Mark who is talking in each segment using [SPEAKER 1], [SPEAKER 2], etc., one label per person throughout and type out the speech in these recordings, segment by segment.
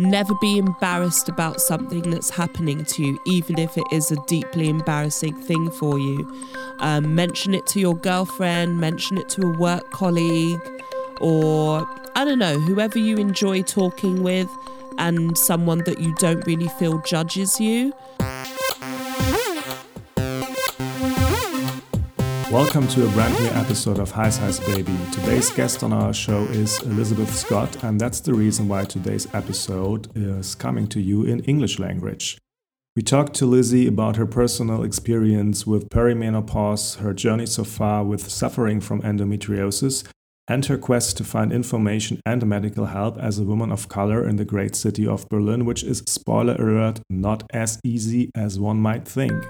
[SPEAKER 1] Never be embarrassed about something that's happening to you, even if it is a deeply embarrassing thing for you. Um, mention it to your girlfriend, mention it to a work colleague, or I don't know, whoever you enjoy talking with, and someone that you don't really feel judges you.
[SPEAKER 2] Welcome to a brand new episode of Heiß Heiß Baby. Today's guest on our show is Elisabeth Scott, and that's the reason why today's episode is coming to you in English language. We talked to Lizzie about her personal experience with perimenopause, her journey so far with suffering from endometriosis, and her quest to find information and medical help as a woman of color in the great city of Berlin, which is, spoiler alert, not as easy as one might think.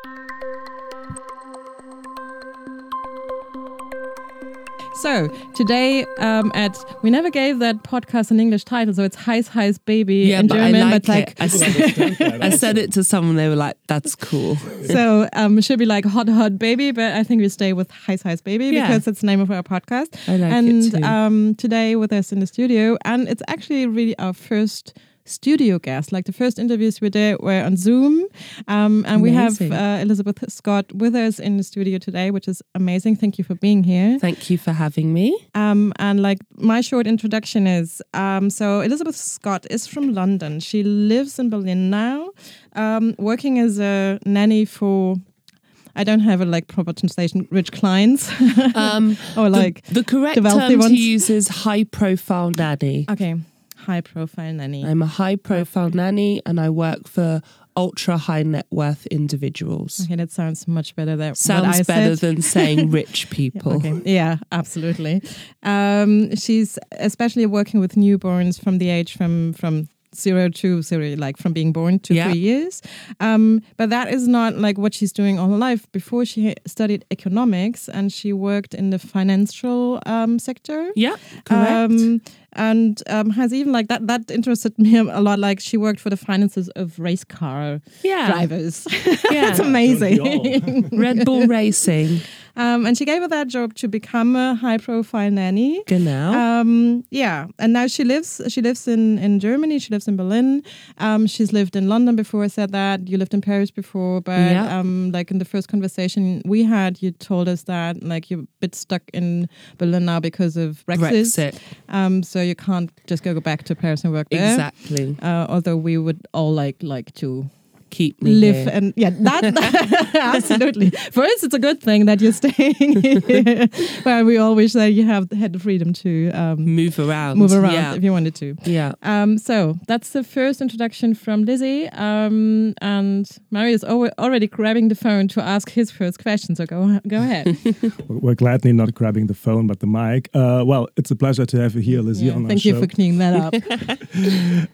[SPEAKER 3] So today, um, at we never gave that podcast an English title, so it's Heiß Heiß Baby
[SPEAKER 1] Yeah,
[SPEAKER 3] in
[SPEAKER 1] but
[SPEAKER 3] German.
[SPEAKER 1] I like
[SPEAKER 3] but like,
[SPEAKER 1] it. I said, I said it to someone, they were like, that's cool.
[SPEAKER 3] so um, it should be like Hot Hot Baby, but I think we stay with Heiß Heiß Baby
[SPEAKER 1] Yeah.
[SPEAKER 3] because it's the name of our podcast.
[SPEAKER 1] I like it
[SPEAKER 3] and
[SPEAKER 1] too.
[SPEAKER 3] Um, today with us in the studio, and it's actually really our first studio guest. Like the first interviews we did were on Zoom, um, and we have uh, Elisabeth Scott with us in the studio today, which is amazing. Thank you for being here.
[SPEAKER 1] Thank you for having me.
[SPEAKER 3] Um, and like my short introduction is um, so Elisabeth Scott is from London. She lives in Berlin now, um, working as a nanny for. I don't have a like proper translation. Rich clients,
[SPEAKER 1] Um,
[SPEAKER 3] or like
[SPEAKER 1] the correct
[SPEAKER 3] the wealthy
[SPEAKER 1] term
[SPEAKER 3] ones?
[SPEAKER 1] to use is high profile nanny.
[SPEAKER 3] okay, high profile nanny.
[SPEAKER 1] I'm a high profile nanny and I work for ultra high net worth individuals.
[SPEAKER 3] okay, that sounds much better. Than
[SPEAKER 1] Sounds better
[SPEAKER 3] said.
[SPEAKER 1] than saying rich people.
[SPEAKER 3] Okay. Yeah, absolutely. Um, she's especially working with newborns from the age from from zero to zero, like from being born to
[SPEAKER 1] Yeah.
[SPEAKER 3] three years. Um, but that is not like what she's doing all her life. Before she studied economics and she worked in the financial um, sector.
[SPEAKER 1] Yeah, correct.
[SPEAKER 3] Um, and um, has even like that that interested me a lot. Like she worked for the finances of race car
[SPEAKER 1] yeah,
[SPEAKER 3] drivers.
[SPEAKER 1] yeah.
[SPEAKER 3] It's amazing.
[SPEAKER 1] Red Bull Racing.
[SPEAKER 3] Um, and she gave her that job to become a high profile nanny.
[SPEAKER 1] Genau.
[SPEAKER 3] Um, yeah, and now she lives. She lives in in Germany. She lives in Berlin. Um, she's lived in London before. I said that you lived in Paris before, but
[SPEAKER 1] Yeah.
[SPEAKER 3] um, like in the first conversation we had, you told us that like you're a bit stuck in Berlin now because of Brexit.
[SPEAKER 1] Brexit.
[SPEAKER 3] Um, so you can't just go back to Paris and work there.
[SPEAKER 1] Exactly.
[SPEAKER 3] Uh, although we would all like like to
[SPEAKER 1] Keep me
[SPEAKER 3] live
[SPEAKER 1] here.
[SPEAKER 3] and yeah that, absolutely for us it's a good thing that you're staying here but we all wish that you have had the freedom to um,
[SPEAKER 1] move around.
[SPEAKER 3] move around
[SPEAKER 1] Yeah.
[SPEAKER 3] if you wanted to
[SPEAKER 1] yeah.
[SPEAKER 3] um, so that's the first introduction from Lizzie um, and Mario is already grabbing the phone to ask his first question so go go ahead
[SPEAKER 2] We're gladly not grabbing the phone but the mic. Uh, well, it's a pleasure to have you here, Lizzie,
[SPEAKER 3] Yeah,
[SPEAKER 2] on our
[SPEAKER 3] thank
[SPEAKER 2] show.
[SPEAKER 3] you for cleaning that up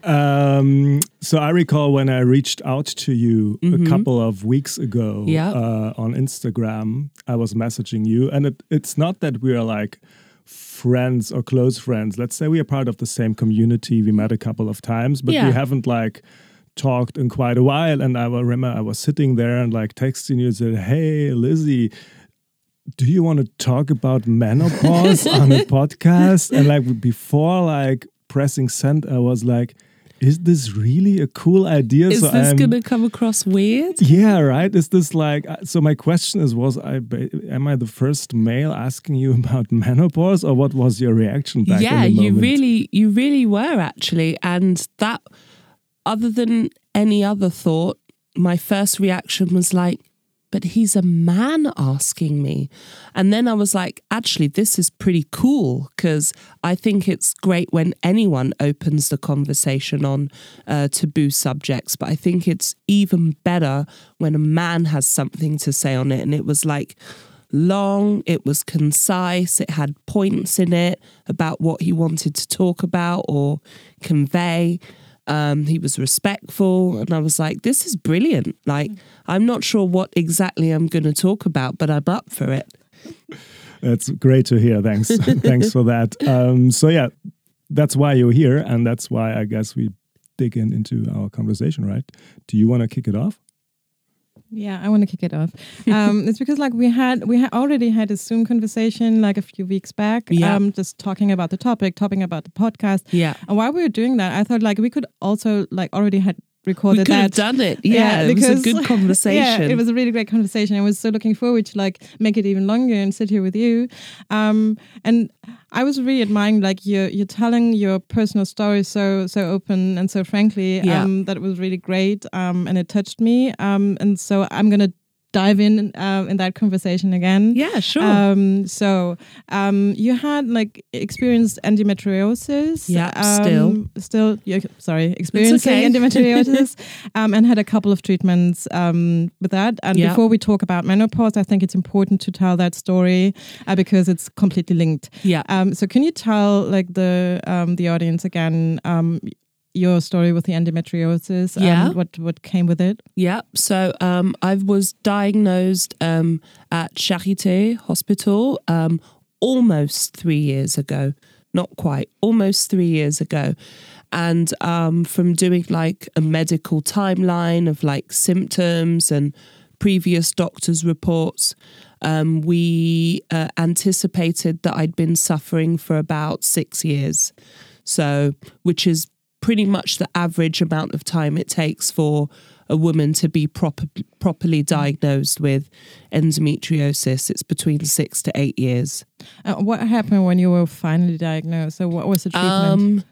[SPEAKER 2] Um, so I recall when I reached out to you
[SPEAKER 1] Mhm.
[SPEAKER 2] a couple of weeks ago
[SPEAKER 1] Yeah.
[SPEAKER 2] uh, on Instagram. I was messaging you, and it, it's not that we are like friends or close friends. Let's say we are part of the same community. We met a couple of times, but
[SPEAKER 1] Yeah.
[SPEAKER 2] we haven't like talked in quite a while. And I will remember I was sitting there and like texting you and said, "Hey, Lizzie." Do you want to talk about menopause on a podcast? And like before, like pressing send, I was like, "Is this really a cool idea?"
[SPEAKER 1] Is
[SPEAKER 2] so
[SPEAKER 1] this
[SPEAKER 2] I'm-
[SPEAKER 1] to come across weird?
[SPEAKER 2] yeah, right. Is this like uh, so? My question is: Was I am I the first male asking you about menopause, or what was your reaction back?
[SPEAKER 1] yeah,
[SPEAKER 2] in the
[SPEAKER 1] you really, you really were actually, and that, other than any other thought, my first reaction was like, "But he's a man asking me," and then I was like, "Actually, this is pretty cool because I think it's great when anyone opens the conversation on uh, taboo subjects, but I think it's even better when a man has something to say on it." And it was like long, it was concise, it had points in it about what he wanted to talk about or convey. Um, he was respectful, and I was like, this is brilliant. Like, I'm not sure what exactly I'm going to talk about, but I'm up for it.
[SPEAKER 2] That's great to hear. Thanks, thanks for that. Um, so yeah, that's why you're here, and that's why I guess we dig in into our conversation. Right? Do you want to kick it off?
[SPEAKER 3] Yeah, I want to kick it off. Um, it's because like we had we had already had a Zoom conversation like a few weeks back.
[SPEAKER 1] Yeah.
[SPEAKER 3] Um, just talking about the topic, talking about the podcast.
[SPEAKER 1] Yeah.
[SPEAKER 3] And while we were doing that, I thought like we could also like already had
[SPEAKER 1] We
[SPEAKER 3] recorded
[SPEAKER 1] could have done it. Yeah, it was a good conversation.
[SPEAKER 3] Yeah, it was a really great conversation. I was so looking forward to like make it even longer and sit here with you. Um, and I was really admiring like you're you're telling your personal story so so open and so frankly.
[SPEAKER 1] Yeah.
[SPEAKER 3] Um, that was really great. Um, and it touched me. Um, and so I'm gonna dive in uh, in that conversation again.
[SPEAKER 1] yeah, sure.
[SPEAKER 3] Um, so um, you had like experienced endometriosis.
[SPEAKER 1] Yeah,
[SPEAKER 3] um,
[SPEAKER 1] still.
[SPEAKER 3] still. sorry, experiencing
[SPEAKER 1] okay.
[SPEAKER 3] endometriosis, um, and had a couple of treatments um, with that. And
[SPEAKER 1] Yeah.
[SPEAKER 3] before we talk about menopause, I think it's important to tell that story uh, because it's completely linked.
[SPEAKER 1] yeah.
[SPEAKER 3] Um, so can you tell like the um, the audience again? Your story with the endometriosis,
[SPEAKER 1] Yeah.
[SPEAKER 3] um, what what came with it?
[SPEAKER 1] Yeah. So um, I was diagnosed um, at Charité Hospital um, almost three years ago. Not quite, almost three years ago. And um, from doing like a medical timeline of like symptoms and previous doctors' reports, um, we uh, anticipated that I'd been suffering for about six years. So, which is pretty much the average amount of time it takes for a woman to be proper, properly diagnosed with endometriosis. It's between six to eight years.
[SPEAKER 3] Uh, what happened when you were finally diagnosed? So what was the treatment?
[SPEAKER 1] Um,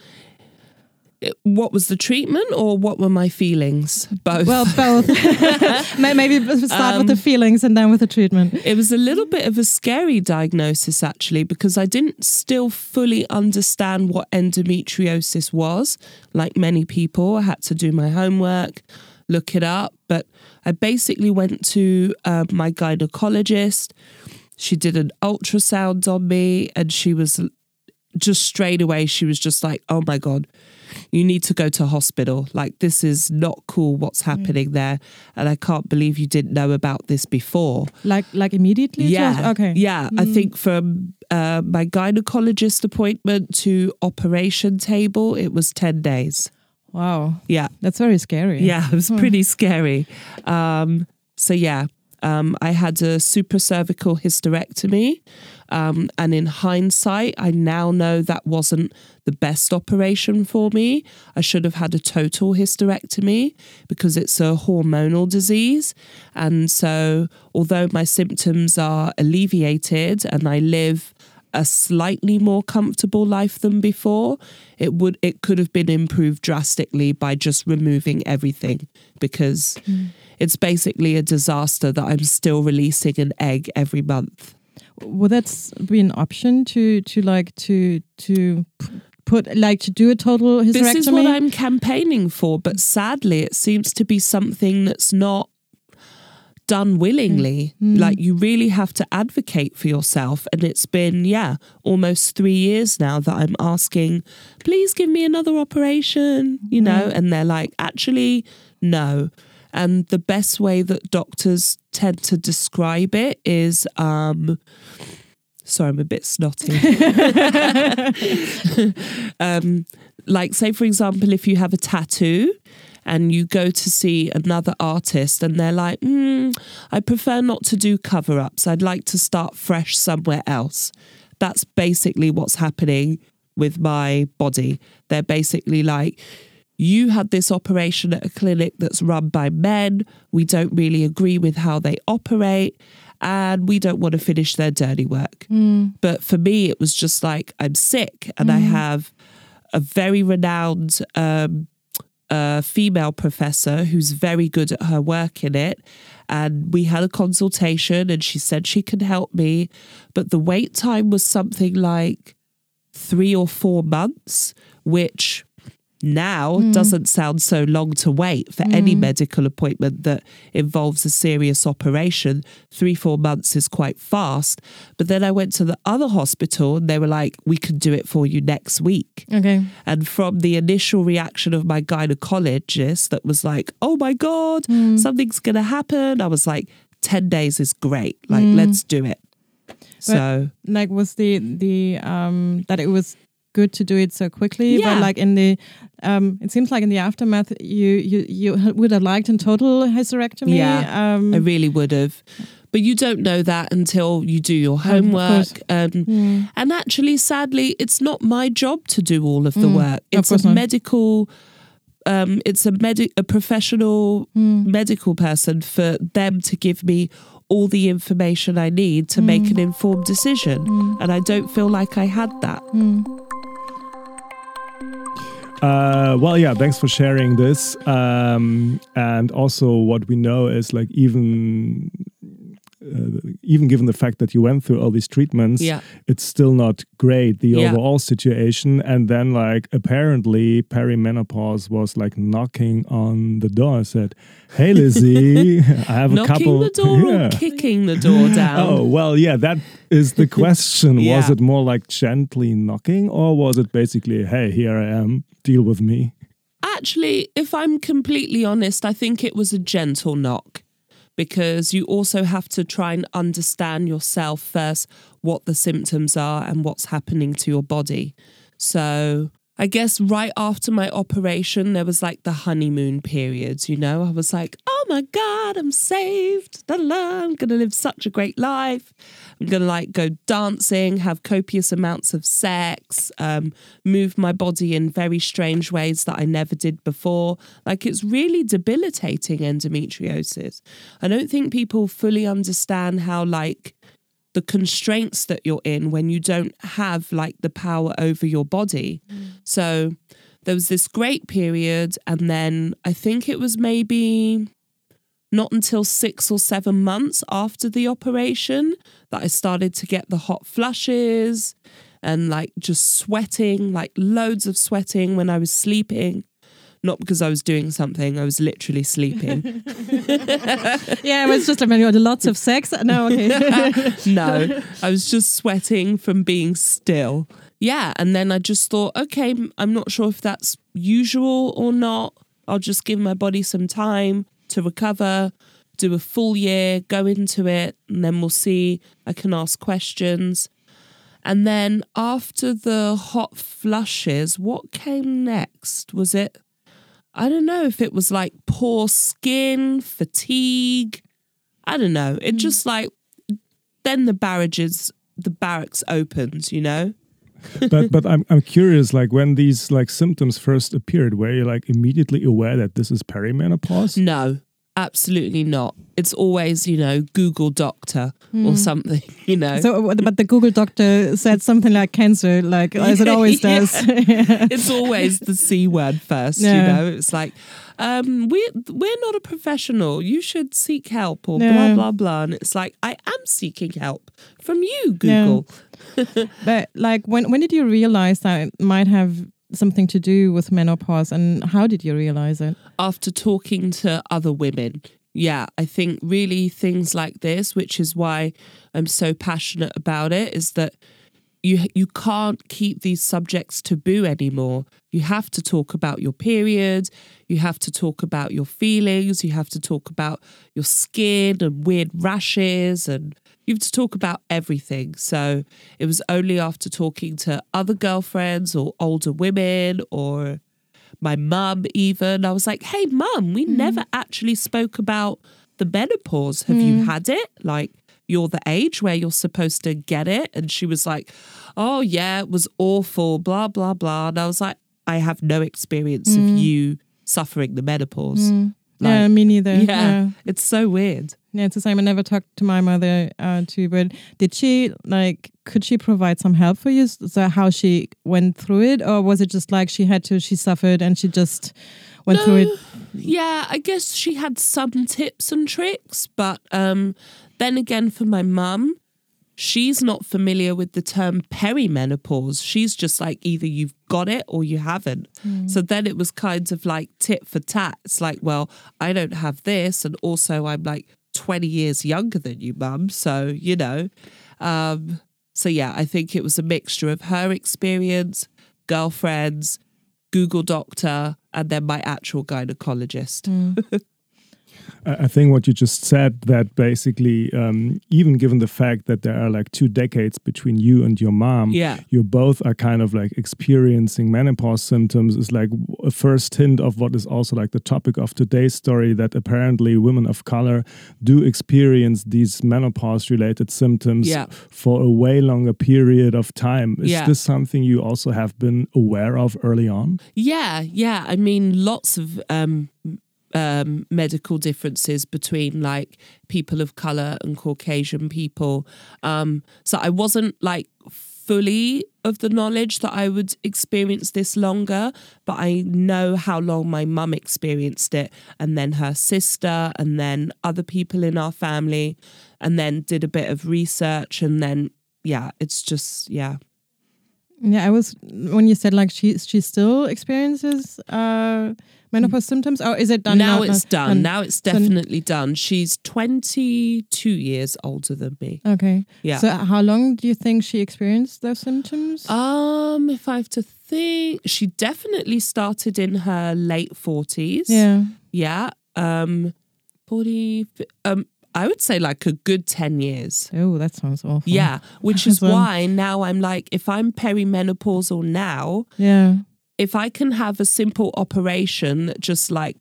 [SPEAKER 1] what was the treatment or what were my feelings? Both.
[SPEAKER 3] Well, both. Maybe start with the
[SPEAKER 1] Um,
[SPEAKER 3] feelings and then with the treatment.
[SPEAKER 1] It was a little bit of a scary diagnosis actually because I didn't still fully understand what endometriosis was. Like many people, I had to do my homework, look it up. But I basically went to uh, my gynecologist. She did an ultrasound on me and she was just straight away, she was just like, oh my God, you need to go to hospital. Like, this is not cool what's happening there. And I can't believe you didn't know about this before.
[SPEAKER 3] Like like immediately?
[SPEAKER 1] Yeah.
[SPEAKER 3] Okay.
[SPEAKER 1] Yeah. I think from uh, my gynecologist appointment to operation table, it was 10 days.
[SPEAKER 3] Wow.
[SPEAKER 1] Yeah.
[SPEAKER 3] That's very scary.
[SPEAKER 1] Yeah. It was pretty scary. Um, so, yeah. Um, I had a supracervical hysterectomy. Um, and in hindsight, I now know that wasn't the best operation for me. I should have had a total hysterectomy because it's a hormonal disease. And so, although my symptoms are alleviated and I live a slightly more comfortable life than before, it would it could have been improved drastically by just removing everything because it's basically a disaster that I'm still releasing an egg every month.
[SPEAKER 3] Would that be an option to to like to to put like to do a total hysterectomy?
[SPEAKER 1] This is what I'm campaigning for, but sadly, it seems to be something that's not done willingly. Mm. Mm. Like, you really have to advocate for yourself. And it's been, yeah, almost three years now that I'm asking, please give me another operation, you know, and they're like, actually, no. And the best way that doctors tend to describe it is, um, sorry, I'm a bit snotty. um, like, say, for example, if you have a tattoo and you go to see another artist and they're like, mm, I prefer not to do cover ups. I'd like to start fresh somewhere else. That's basically what's happening with my body. They're basically like, you had this operation at a clinic that's run by men. We don't really agree with how they operate and we don't want to finish their dirty work. But for me, it was just like, I'm sick and I have a very renowned um, uh, female professor who's very good at her work in it. And we had a consultation and she said she can help me. But the wait time was something like three or four months, which now mm. doesn't sound so long to wait for any mm. medical appointment that involves a serious operation. Three, four months is quite fast. But then I went to the other hospital and they were like, we can do it for you next week.
[SPEAKER 3] Okay.
[SPEAKER 1] And from the initial reaction of my gynecologist, that was like, oh my God, mm. something's going to happen, I was like, 10 days is great. Like, let's do it. So,
[SPEAKER 3] Like was the the um that it was good to do it so quickly.
[SPEAKER 1] Yeah.
[SPEAKER 3] But like in the, um, it seems like in the aftermath, you you you would have liked a total hysterectomy.
[SPEAKER 1] Yeah,
[SPEAKER 3] Um,
[SPEAKER 1] I really would have. But you don't know that until you do your homework. Um,
[SPEAKER 3] mm,
[SPEAKER 1] and actually, sadly, it's not my job to do all of the
[SPEAKER 3] Mm,
[SPEAKER 1] work. It's a
[SPEAKER 3] not.
[SPEAKER 1] medical. Um, it's a medi- a professional
[SPEAKER 3] mm,
[SPEAKER 1] medical person for them to give me all the information I need to make an informed decision.
[SPEAKER 3] mm,
[SPEAKER 1] And I don't feel like I had that.
[SPEAKER 3] mm.
[SPEAKER 2] Uh, well, yeah, thanks for sharing this. Um, and also, what we know is like even. Uh, even given the fact that you went through all these treatments,
[SPEAKER 1] Yeah.
[SPEAKER 2] it's still not great the
[SPEAKER 1] Yeah.
[SPEAKER 2] overall situation. And then, like, apparently, perimenopause was like knocking on the door. and Said, "Hey, Lizzie, I have a couple.
[SPEAKER 1] Knocking
[SPEAKER 2] couple."
[SPEAKER 1] the door
[SPEAKER 2] Yeah.
[SPEAKER 1] or kicking the door down?
[SPEAKER 2] Oh, well, yeah, that is the question. Was it more like gently knocking, or was it basically, hey, here I am, deal with me?
[SPEAKER 1] Actually, if I'm completely honest, I think it was a gentle knock because you also have to try and understand yourself first, what the symptoms are and what's happening to your body. So, I guess right after my operation, there was like the honeymoon period, you know? I was like, oh my God, I'm saved. I'm going to live such a great life. I'm going to like go dancing, have copious amounts of sex, um, move my body in very strange ways that I never did before. Like it's really debilitating endometriosis. I don't think people fully understand how like the constraints that you're in when you don't have like the power over your body. So there was this great period, and then I think it was maybe not until six or seven months after the operation that I started to get the hot flushes and like just sweating, like loads of sweating when I was sleeping. Not because I was doing something, I was literally sleeping.
[SPEAKER 3] Yeah, it was just like when you had lots of sex. No, okay.
[SPEAKER 1] no, I was just sweating from being still. Yeah. And then I just thought, okay, I'm not sure if that's usual or not. I'll just give my body some time to recover, do a full year, go into it, and then we'll see. I can ask questions. And then after the hot flushes, what came next? Was it, I don't know if it was like poor skin, fatigue. I don't know. It hmm. just like, then the barrages, the barracks opened, you know?
[SPEAKER 2] but but I'm I'm curious, like when these like symptoms first appeared, were you like immediately aware that this is perimenopause?
[SPEAKER 1] No, absolutely not. It's always, you know, Google doctor or something, you know?
[SPEAKER 3] So, uh, but the Google doctor said something like cancer, like as it always
[SPEAKER 1] Yeah.
[SPEAKER 3] does.
[SPEAKER 1] it's always the C word first,
[SPEAKER 3] Yeah.
[SPEAKER 1] you know? It's like, um, we, we're not a professional. You should seek help or
[SPEAKER 3] Yeah.
[SPEAKER 1] blah, blah, blah. And it's like, I am seeking help from you, Google.
[SPEAKER 3] but like, when when did you realize that it might have something to do with menopause, and how did you realize it?
[SPEAKER 1] after talking to other women. Yeah, I think really things like this, which is why I'm so passionate about it, is that you you can't keep these subjects taboo anymore. You have to talk about your period, you have to talk about your feelings, you have to talk about your skin and weird rashes and you have to talk about everything. So it was only after talking to other girlfriends or older women or my mum even. I was like, hey, mum, we mm. never actually spoke about the menopause. Have you mm. had it? Like, you're the age where you're supposed to get it. And she was like, oh, yeah, it was awful, blah, blah, blah. And I was like, I have no experience of mm. you suffering the menopause.
[SPEAKER 3] Yeah, me neither.
[SPEAKER 1] Yeah,
[SPEAKER 3] yeah.
[SPEAKER 1] it's so weird.
[SPEAKER 3] Yeah, it's the same. I never talked to my mother uh, too, but did she like? Could she provide some help for you? So how she went through it, or was it just like she had to? She suffered and she just went through it.
[SPEAKER 1] Yeah, I guess she had some tips and tricks, but um, then again, for my mum, she's not familiar with the term perimenopause. She's just like either you've got it or you haven't. So then it was kind of like tit for tat. It's like, well, I don't have this, and also I'm like 20 years younger than you, mum. So, you know. Um, so yeah, I think it was a mixture of her experience, girlfriends, Google doctor, and then my actual gynecologist.
[SPEAKER 2] I I think what you just said that basically, um, even given the fact that there are like two decades between you and your mom,
[SPEAKER 1] Yeah.
[SPEAKER 2] you both are kind of like experiencing menopause symptoms is like a first hint of what is also like the topic of today's story that apparently women of color do experience these menopause related symptoms
[SPEAKER 1] Yeah.
[SPEAKER 2] for a way longer period of time. Is
[SPEAKER 1] Yeah.
[SPEAKER 2] this something you also have been aware of early on?
[SPEAKER 1] Yeah, yeah. I mean, lots of um, um, medical differences between like people of color and Caucasian people. Um, so I wasn't like fully of the knowledge that I would experience this longer, but I know how long my mum experienced it, and then her sister, and then other people in our family, and then did a bit of research, and then yeah, it's just yeah.
[SPEAKER 3] Yeah, I was when you said like she she still experiences uh, menopause symptoms, Oh, is it done
[SPEAKER 1] now
[SPEAKER 3] now?
[SPEAKER 1] it's done.
[SPEAKER 3] And-
[SPEAKER 1] now it's
[SPEAKER 3] so-
[SPEAKER 1] definitely done. She's 22 years older than me.
[SPEAKER 3] Okay.
[SPEAKER 1] Yeah.
[SPEAKER 3] So how long do you think she experienced those symptoms?
[SPEAKER 1] Um, if I have to think, she definitely started in her late 40s.
[SPEAKER 3] yeah.
[SPEAKER 1] Yeah. Um, 40, um, I would say like a good 10 years.
[SPEAKER 3] Oh, that sounds awful.
[SPEAKER 1] Yeah, which is
[SPEAKER 3] So-
[SPEAKER 1] why now I'm like, if I'm perimenopausal now,
[SPEAKER 3] Yeah.
[SPEAKER 1] if I can have a simple operation that just like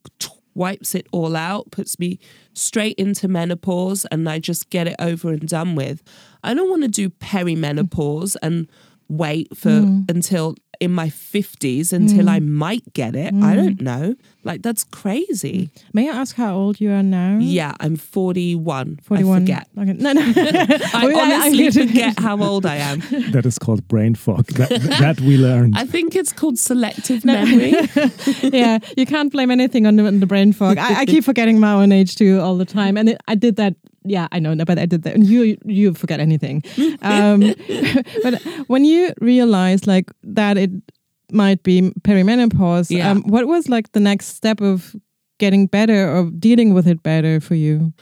[SPEAKER 1] wipes it all out, puts me straight into menopause, and I just get it over and done with, I don't want to do perimenopause and wait for mm. until in my 50s until I mm. might get it. I mm. don't know. Like, that's crazy.
[SPEAKER 3] May I ask how old you are now?
[SPEAKER 1] Yeah, I'm 41.
[SPEAKER 3] 41.
[SPEAKER 1] I forget.
[SPEAKER 3] Okay. No, no.
[SPEAKER 1] I
[SPEAKER 3] Well, I- I
[SPEAKER 1] honestly forget how old I am.
[SPEAKER 2] That is called brain fog. That, that we learned.
[SPEAKER 1] I think it's called selective memory.
[SPEAKER 3] yeah, you can't blame anything on the, on the brain fog. I, I keep forgetting my own age too all the time, and it, I did that. Yeah, I know, but I did that. And you, you forget anything. Um, but when you realize like that, it might be perimenopause.
[SPEAKER 1] Yeah.
[SPEAKER 3] Um, what was like the next step of getting better or dealing with it better for you?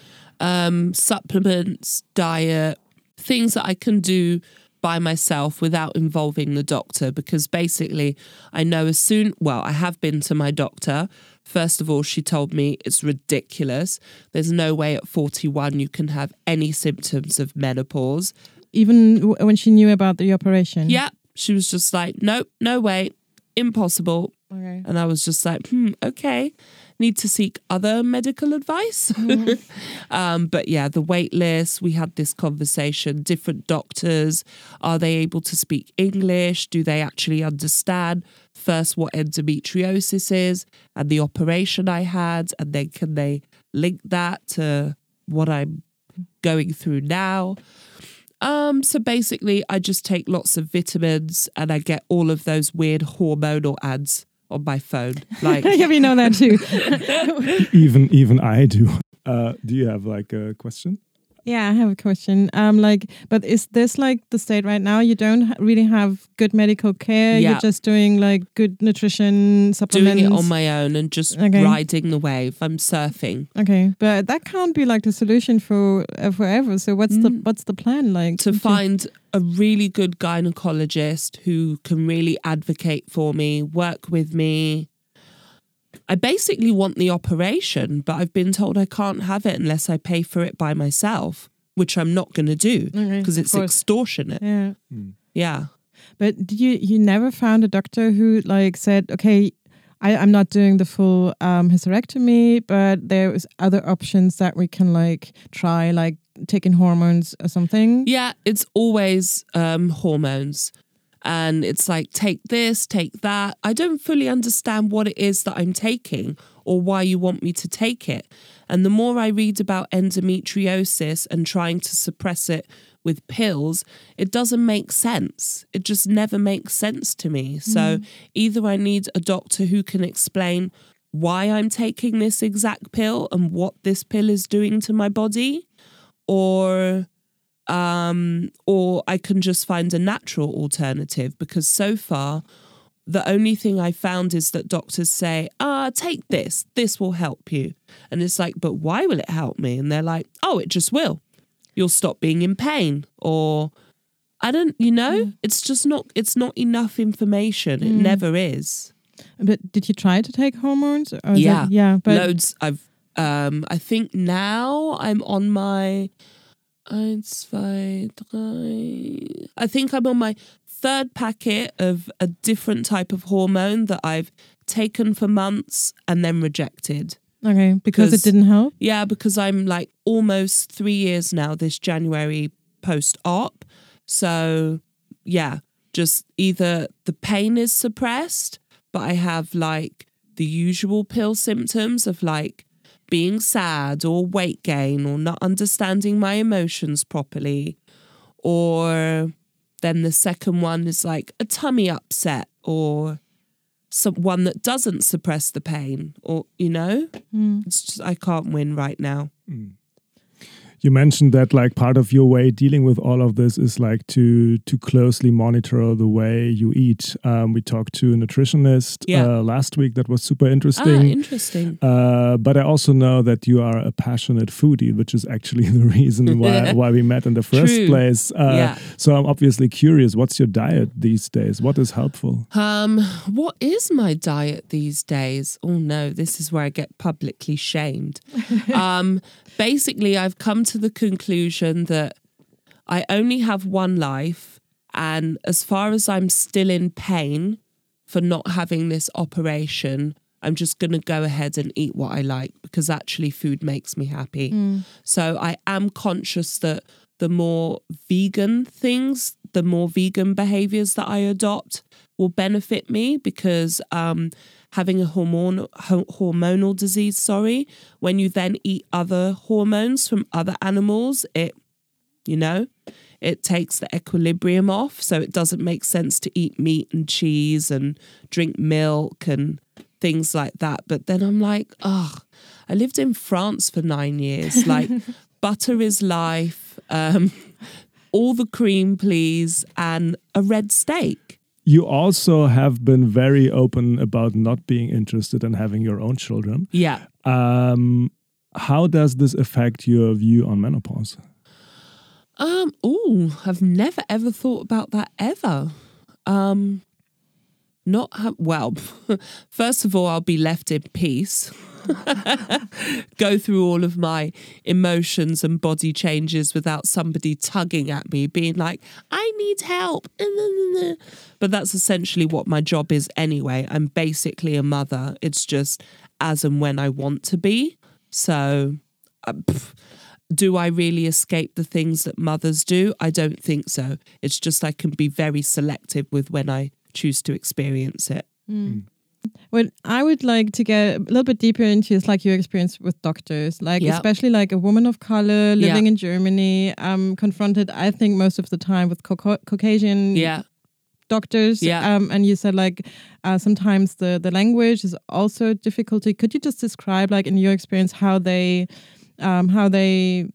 [SPEAKER 1] um, supplements, diet, things that I can do by myself without involving the doctor because basically I know as soon well I have been to my doctor first of all she told me it's ridiculous there's no way at 41 you can have any symptoms of menopause
[SPEAKER 3] Even w- when she knew about the operation.
[SPEAKER 1] yeah she was just like nope no way impossible
[SPEAKER 3] Okay.
[SPEAKER 1] and I was just like, hmm, okay, need to seek other medical advice. um, but yeah, the wait list, we had this conversation. Different doctors, are they able to speak English? Do they actually understand first what endometriosis is and the operation I had? And then can they link that to what I'm going through now? Um, so basically, I just take lots of vitamins and I get all of those weird hormonal ads on my phone. Like,
[SPEAKER 3] yeah, we know that too.
[SPEAKER 2] even even I do. Uh, do you have like a question?
[SPEAKER 3] Yeah, I have a question. Um, like, but is this like the state right now? You don't really have good medical care.
[SPEAKER 1] Yeah.
[SPEAKER 3] You're just doing like good nutrition supplements.
[SPEAKER 1] doing it on my own and just
[SPEAKER 3] Okay.
[SPEAKER 1] riding the wave. I'm surfing.
[SPEAKER 3] okay, but that can't be like the solution for uh, forever. So what's the
[SPEAKER 1] Mm.
[SPEAKER 3] what's the plan like
[SPEAKER 1] to find a really good gynecologist who can really advocate for me, work with me. I basically want the operation, but I've been told I can't have it unless I pay for it by myself, which I'm not going to do
[SPEAKER 3] Okay,
[SPEAKER 1] because
[SPEAKER 3] of
[SPEAKER 1] it's
[SPEAKER 3] course.
[SPEAKER 1] extortionate.
[SPEAKER 3] Yeah,
[SPEAKER 1] Yeah.
[SPEAKER 3] but did you you never found a doctor who like said, okay, I, I'm not doing the full um, hysterectomy, but there's other options that we can like try, like taking hormones or something.
[SPEAKER 1] Yeah, it's always um, hormones. And it's like, take this, take that. I don't fully understand what it is that I'm taking or why you want me to take it. And the more I read about endometriosis and trying to suppress it with pills, it doesn't make sense. It just never makes sense to me. So mm-hmm. either I need a doctor who can explain why I'm taking this exact pill and what this pill is doing to my body, or um, or I can just find a natural alternative because so far the only thing I found is that doctors say, ah, take this, this will help you. And it's like, but why will it help me? And they're like, oh, it just will. You'll stop being in pain. Or I don't, you know, it's just not, it's not enough information. It never is.
[SPEAKER 3] But did you try to take hormones? Or
[SPEAKER 1] Yeah.
[SPEAKER 3] it- yeah, but
[SPEAKER 1] Loads, I've Um, I think now I'm on my eins, zwei, drei. I think I'm on my third packet of a different type of hormone that I've taken for months and then rejected.
[SPEAKER 3] Okay, because it didn't help.
[SPEAKER 1] Yeah, because I'm like almost three years now this January post op. So, yeah, just either the pain is suppressed, but I have like the usual pill symptoms of like being sad or weight gain or not understanding my emotions properly. Or then the second one is like a tummy upset or some one that doesn't suppress the pain or you know? Hmm. It's just i can't win right now hmm.
[SPEAKER 2] You mentioned that like part of your way dealing with all of this is like to to closely monitor the way you eat. Um, we talked to a nutritionist
[SPEAKER 1] Yeah.
[SPEAKER 2] uh, last week. That was super
[SPEAKER 1] ah
[SPEAKER 2] interesting.
[SPEAKER 1] interesting
[SPEAKER 2] Uh, but I also know that you are a passionate foodie, which is actually the reason why, why we met in the first
[SPEAKER 1] True.
[SPEAKER 2] place. Uh,
[SPEAKER 1] Yeah.
[SPEAKER 2] So I'm obviously curious. What's your diet these days? What is helpful?
[SPEAKER 1] um what is my diet these days oh no this is where i get publicly shamed um basically i've come to the conclusion that i only have one life and as far as i'm still in pain for not having this operation i'm just going to go ahead and eat what i like because actually food makes me happy. So I am conscious that the more vegan things, the more vegan behaviors that I adopt will benefit me because um, having a hormonal hormonal disease, sorry, when you then eat other hormones from other animals, it you know, it takes the equilibrium off. So it doesn't make sense to eat meat and cheese and drink milk and things like that. But then I'm like, oh, I lived in France for nine years. Like, butter is life. Um, all the cream, please, and a red steak.
[SPEAKER 2] You also have been very open about not being interested in having your own children.
[SPEAKER 1] Yeah.
[SPEAKER 2] Um, how does this affect your view on menopause?
[SPEAKER 1] Um, oh, I've never ever thought about that ever. Um not ha- well, first of all, I'll be left in peace. Go through all of my emotions and body changes without somebody tugging at me, being like, I need help. But that's essentially what my job is anyway. I'm basically a mother. It's just as and when I want to be. So, uh, pff, do I really escape the things that mothers do? I don't think so. It's just I can be very selective with when I choose to experience it.
[SPEAKER 3] What I would like to get a little bit deeper into is like your experience with doctors, like
[SPEAKER 1] Yeah.
[SPEAKER 3] especially like a woman of color living in Germany, um, confronted, I think, most of the time with Cauca- Caucasian
[SPEAKER 1] Yeah.
[SPEAKER 3] doctors.
[SPEAKER 1] Yeah.
[SPEAKER 3] Um, and you said like uh, sometimes the the language is also a difficulty. Could you just describe like in your experience how they um, how they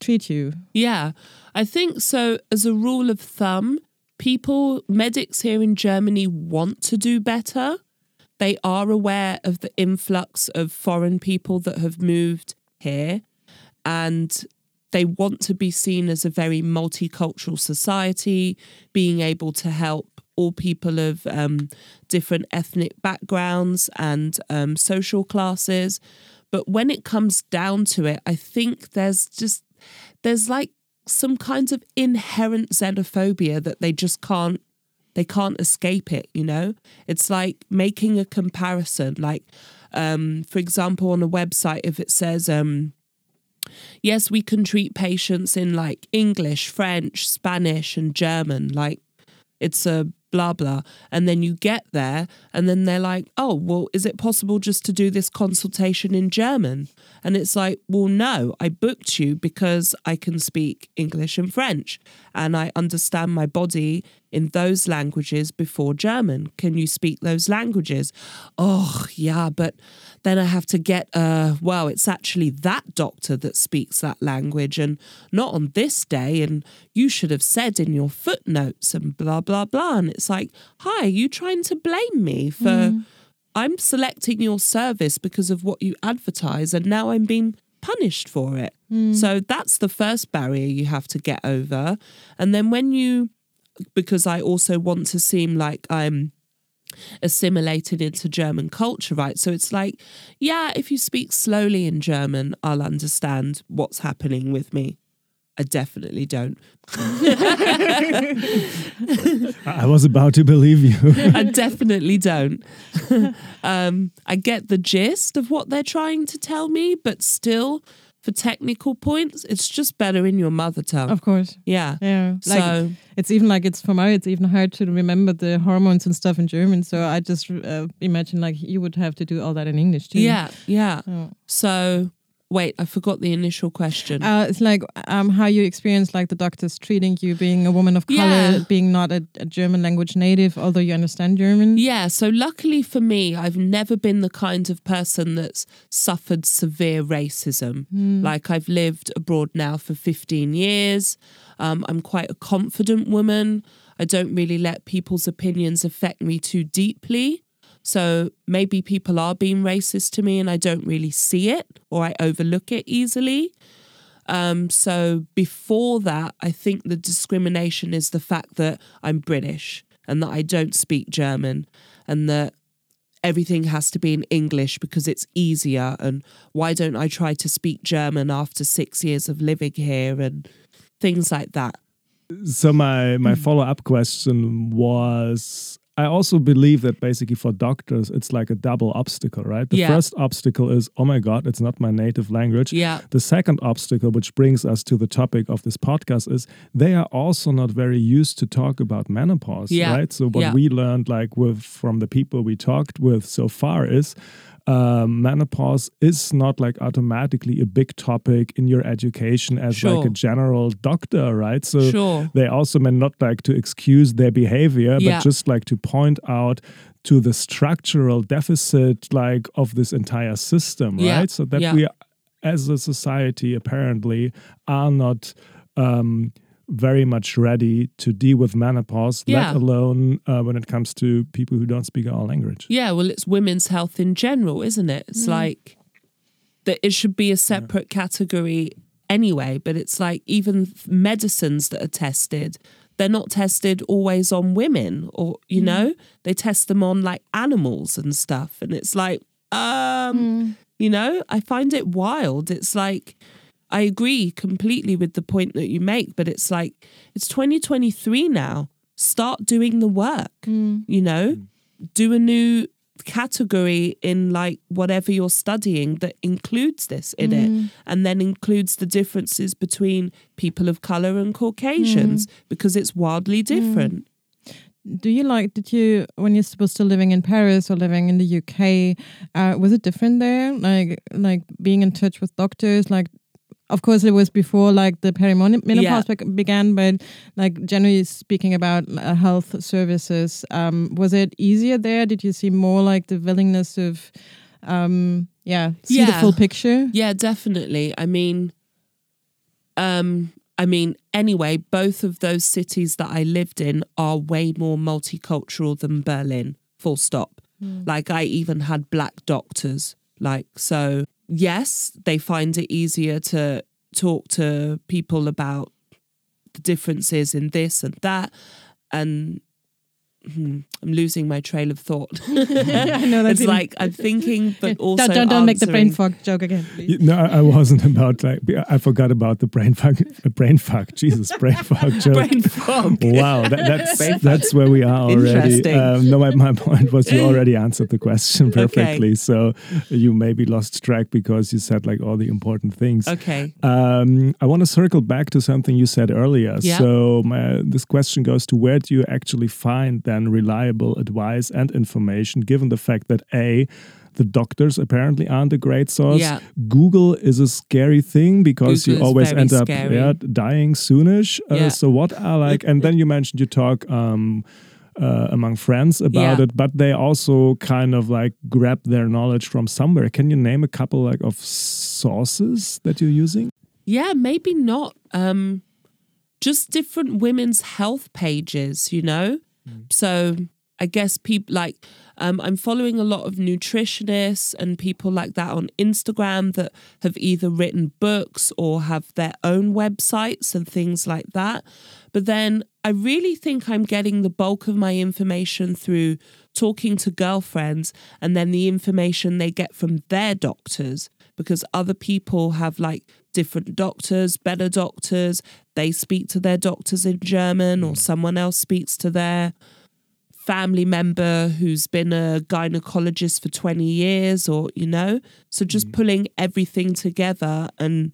[SPEAKER 3] treat you?
[SPEAKER 1] Yeah, I think so. As a rule of thumb, people, medics here in Germany want to do better. They are aware of the influx of foreign people that have moved here and they want to be seen as a very multicultural society, being able to help all people of um, different ethnic backgrounds and um, social classes. But when it comes down to it, I think there's just there's like some kinds of inherent xenophobia that they just can't they can't escape it you know? It's like making a comparison like um for example on a website if it says um yes we can treat patients in like english french spanish and german like it's a blah blah. And then you get there and then they're like oh well is it possible just to do this consultation in german? And it's like well no i booked you because i can speak english and french and i understand my body in those languages before german. Can you speak those languages? Oh yeah but then i have to get uh well it's actually that doctor that speaks that language and not on this day and you should have said in your footnotes and blah blah blah. And it's like hi are you trying to blame me for i'm selecting your service because of what you advertise and now i'm being punished for it. So that's the first barrier you have to get over. And then when you because i also want to seem like i'm assimilated into German culture, right? So it's like, yeah, if you speak slowly in German, I'll understand what's happening with me. I definitely don't.
[SPEAKER 2] I was about to believe you.
[SPEAKER 1] I definitely don't. um, I get the gist of what they're trying to tell me, but still, for technical points, it's just better in your mother tongue.
[SPEAKER 3] Of course.
[SPEAKER 1] Yeah.
[SPEAKER 3] Yeah. Like
[SPEAKER 1] So
[SPEAKER 3] it's even like it's for me, it's even hard to remember the hormones and stuff in German. So I just uh, imagine like you would have to do all that in English too.
[SPEAKER 1] yeah, yeah.
[SPEAKER 3] Oh.
[SPEAKER 1] So wait, I forgot the initial question.
[SPEAKER 3] Uh, it's like um, how you experience like the doctors treating you, being a woman of color,
[SPEAKER 1] Yeah.
[SPEAKER 3] being not a, a German language native, although you understand German.
[SPEAKER 1] Yeah, so luckily for me, I've never been the kind of person that's suffered severe racism. Like, I've lived abroad now for 15 years. Um, I'm quite a confident woman. I don't really let people's opinions affect me too deeply. So maybe people are being racist to me and I don't really see it or I overlook it easily. Um, so before that, I think the discrimination is the fact that I'm British and that I don't speak German and that everything has to be in English because it's easier. And why don't I try to speak German after six years of living here and things like that?
[SPEAKER 2] so my my follow up question was I also believe that basically for doctors it's like a double obstacle, right? The
[SPEAKER 1] Yeah.
[SPEAKER 2] first obstacle is oh my god, it's not my native language.
[SPEAKER 1] Yeah.
[SPEAKER 2] The second obstacle, which brings us to the topic of this podcast, is they are also not very used to talk about menopause,
[SPEAKER 1] Yeah.
[SPEAKER 2] right? So what
[SPEAKER 1] Yeah.
[SPEAKER 2] we learned, like with from the people we talked with so far, is um, menopause is not like automatically a big topic in your education as like a general doctor, right? So
[SPEAKER 1] Sure.
[SPEAKER 2] they also may not like to excuse their behavior,
[SPEAKER 1] Yeah.
[SPEAKER 2] but just like to point out to the structural deficit like of this entire system,
[SPEAKER 1] Yeah.
[SPEAKER 2] right? So that
[SPEAKER 1] Yeah.
[SPEAKER 2] we as a society apparently are not um very much ready to deal with menopause,
[SPEAKER 1] Yeah.
[SPEAKER 2] let alone uh, when it comes to people who don't speak our language.
[SPEAKER 1] Yeah, well, it's women's health in general, isn't it? It's like that it should be a separate category anyway, but it's like even medicines that are tested, they're not tested always on women or, you know, they test them on like animals and stuff. And it's like, um, you know, I find it wild. It's like, I agree completely with the point that you make, but it's like, it's 2023 now. Start doing the work, mm. you know? Do a new category in like whatever you're studying that includes this in it mm. and then includes the differences between people of color and Caucasians mm. because it's wildly different.
[SPEAKER 3] Do you like, did you, when you're supposed to living in Paris or living in the UK, uh, was it different there? Like, like being in touch with doctors, like, of course, it was before like the perimenopause
[SPEAKER 1] Yeah.
[SPEAKER 3] bec- began, but like generally speaking about uh, health services, um, was it easier there? Did you see more like the willingness of, um, yeah, see the full picture?
[SPEAKER 1] Yeah, definitely. I mean, um, I mean, anyway, both of those cities that I lived in are way more multicultural than Berlin. Full stop. Like I even had black doctors. Like so, yes, they find it easier to talk to people about the differences in this and that, and hmm, I'm losing my trail of thought.
[SPEAKER 3] I know that's
[SPEAKER 1] it's like I'm thinking, but also
[SPEAKER 3] don't, don't, don't make the brain fog joke again.
[SPEAKER 2] You- No, I I wasn't about like I forgot about the brain fuck, uh, brain fuck, Jesus, brain fuck joke.
[SPEAKER 1] brain fog.
[SPEAKER 2] Wow, that, that's
[SPEAKER 1] Brain fuck.
[SPEAKER 2] that's where we are already.
[SPEAKER 1] Interesting.
[SPEAKER 2] Um, no, my, my point was you already answered the question perfectly. So you maybe lost track because you said like all the important things.
[SPEAKER 1] Okay.
[SPEAKER 2] Um, I want to circle back to something you said earlier.
[SPEAKER 1] Yeah.
[SPEAKER 2] So my, this question goes to where do you actually find then reliable advice and information, given the fact that a the doctors apparently aren't a great source.
[SPEAKER 1] Yeah.
[SPEAKER 2] Google is a scary thing because
[SPEAKER 1] Google
[SPEAKER 2] you always end up yeah, dying soonish. Uh,
[SPEAKER 1] Yeah.
[SPEAKER 2] So what are like, and then you mentioned you talk um, uh, among friends about
[SPEAKER 1] Yeah.
[SPEAKER 2] it, but they also kind of like grab their knowledge from somewhere. Can you name a couple like of sources that you're using?
[SPEAKER 1] Yeah, maybe not. Um, just different women's health pages, you know? So I guess people like, um, I'm following a lot of nutritionists and people like that on Instagram that have either written books or have their own websites and things like that. But then I really think I'm getting the bulk of my information through talking to girlfriends and then the information they get from their doctors because other people have like different doctors, better doctors. They speak to their doctors in German or hmm. someone else speaks to their family member who's been a gynecologist for 20 years or you know? So just hmm. pulling everything together and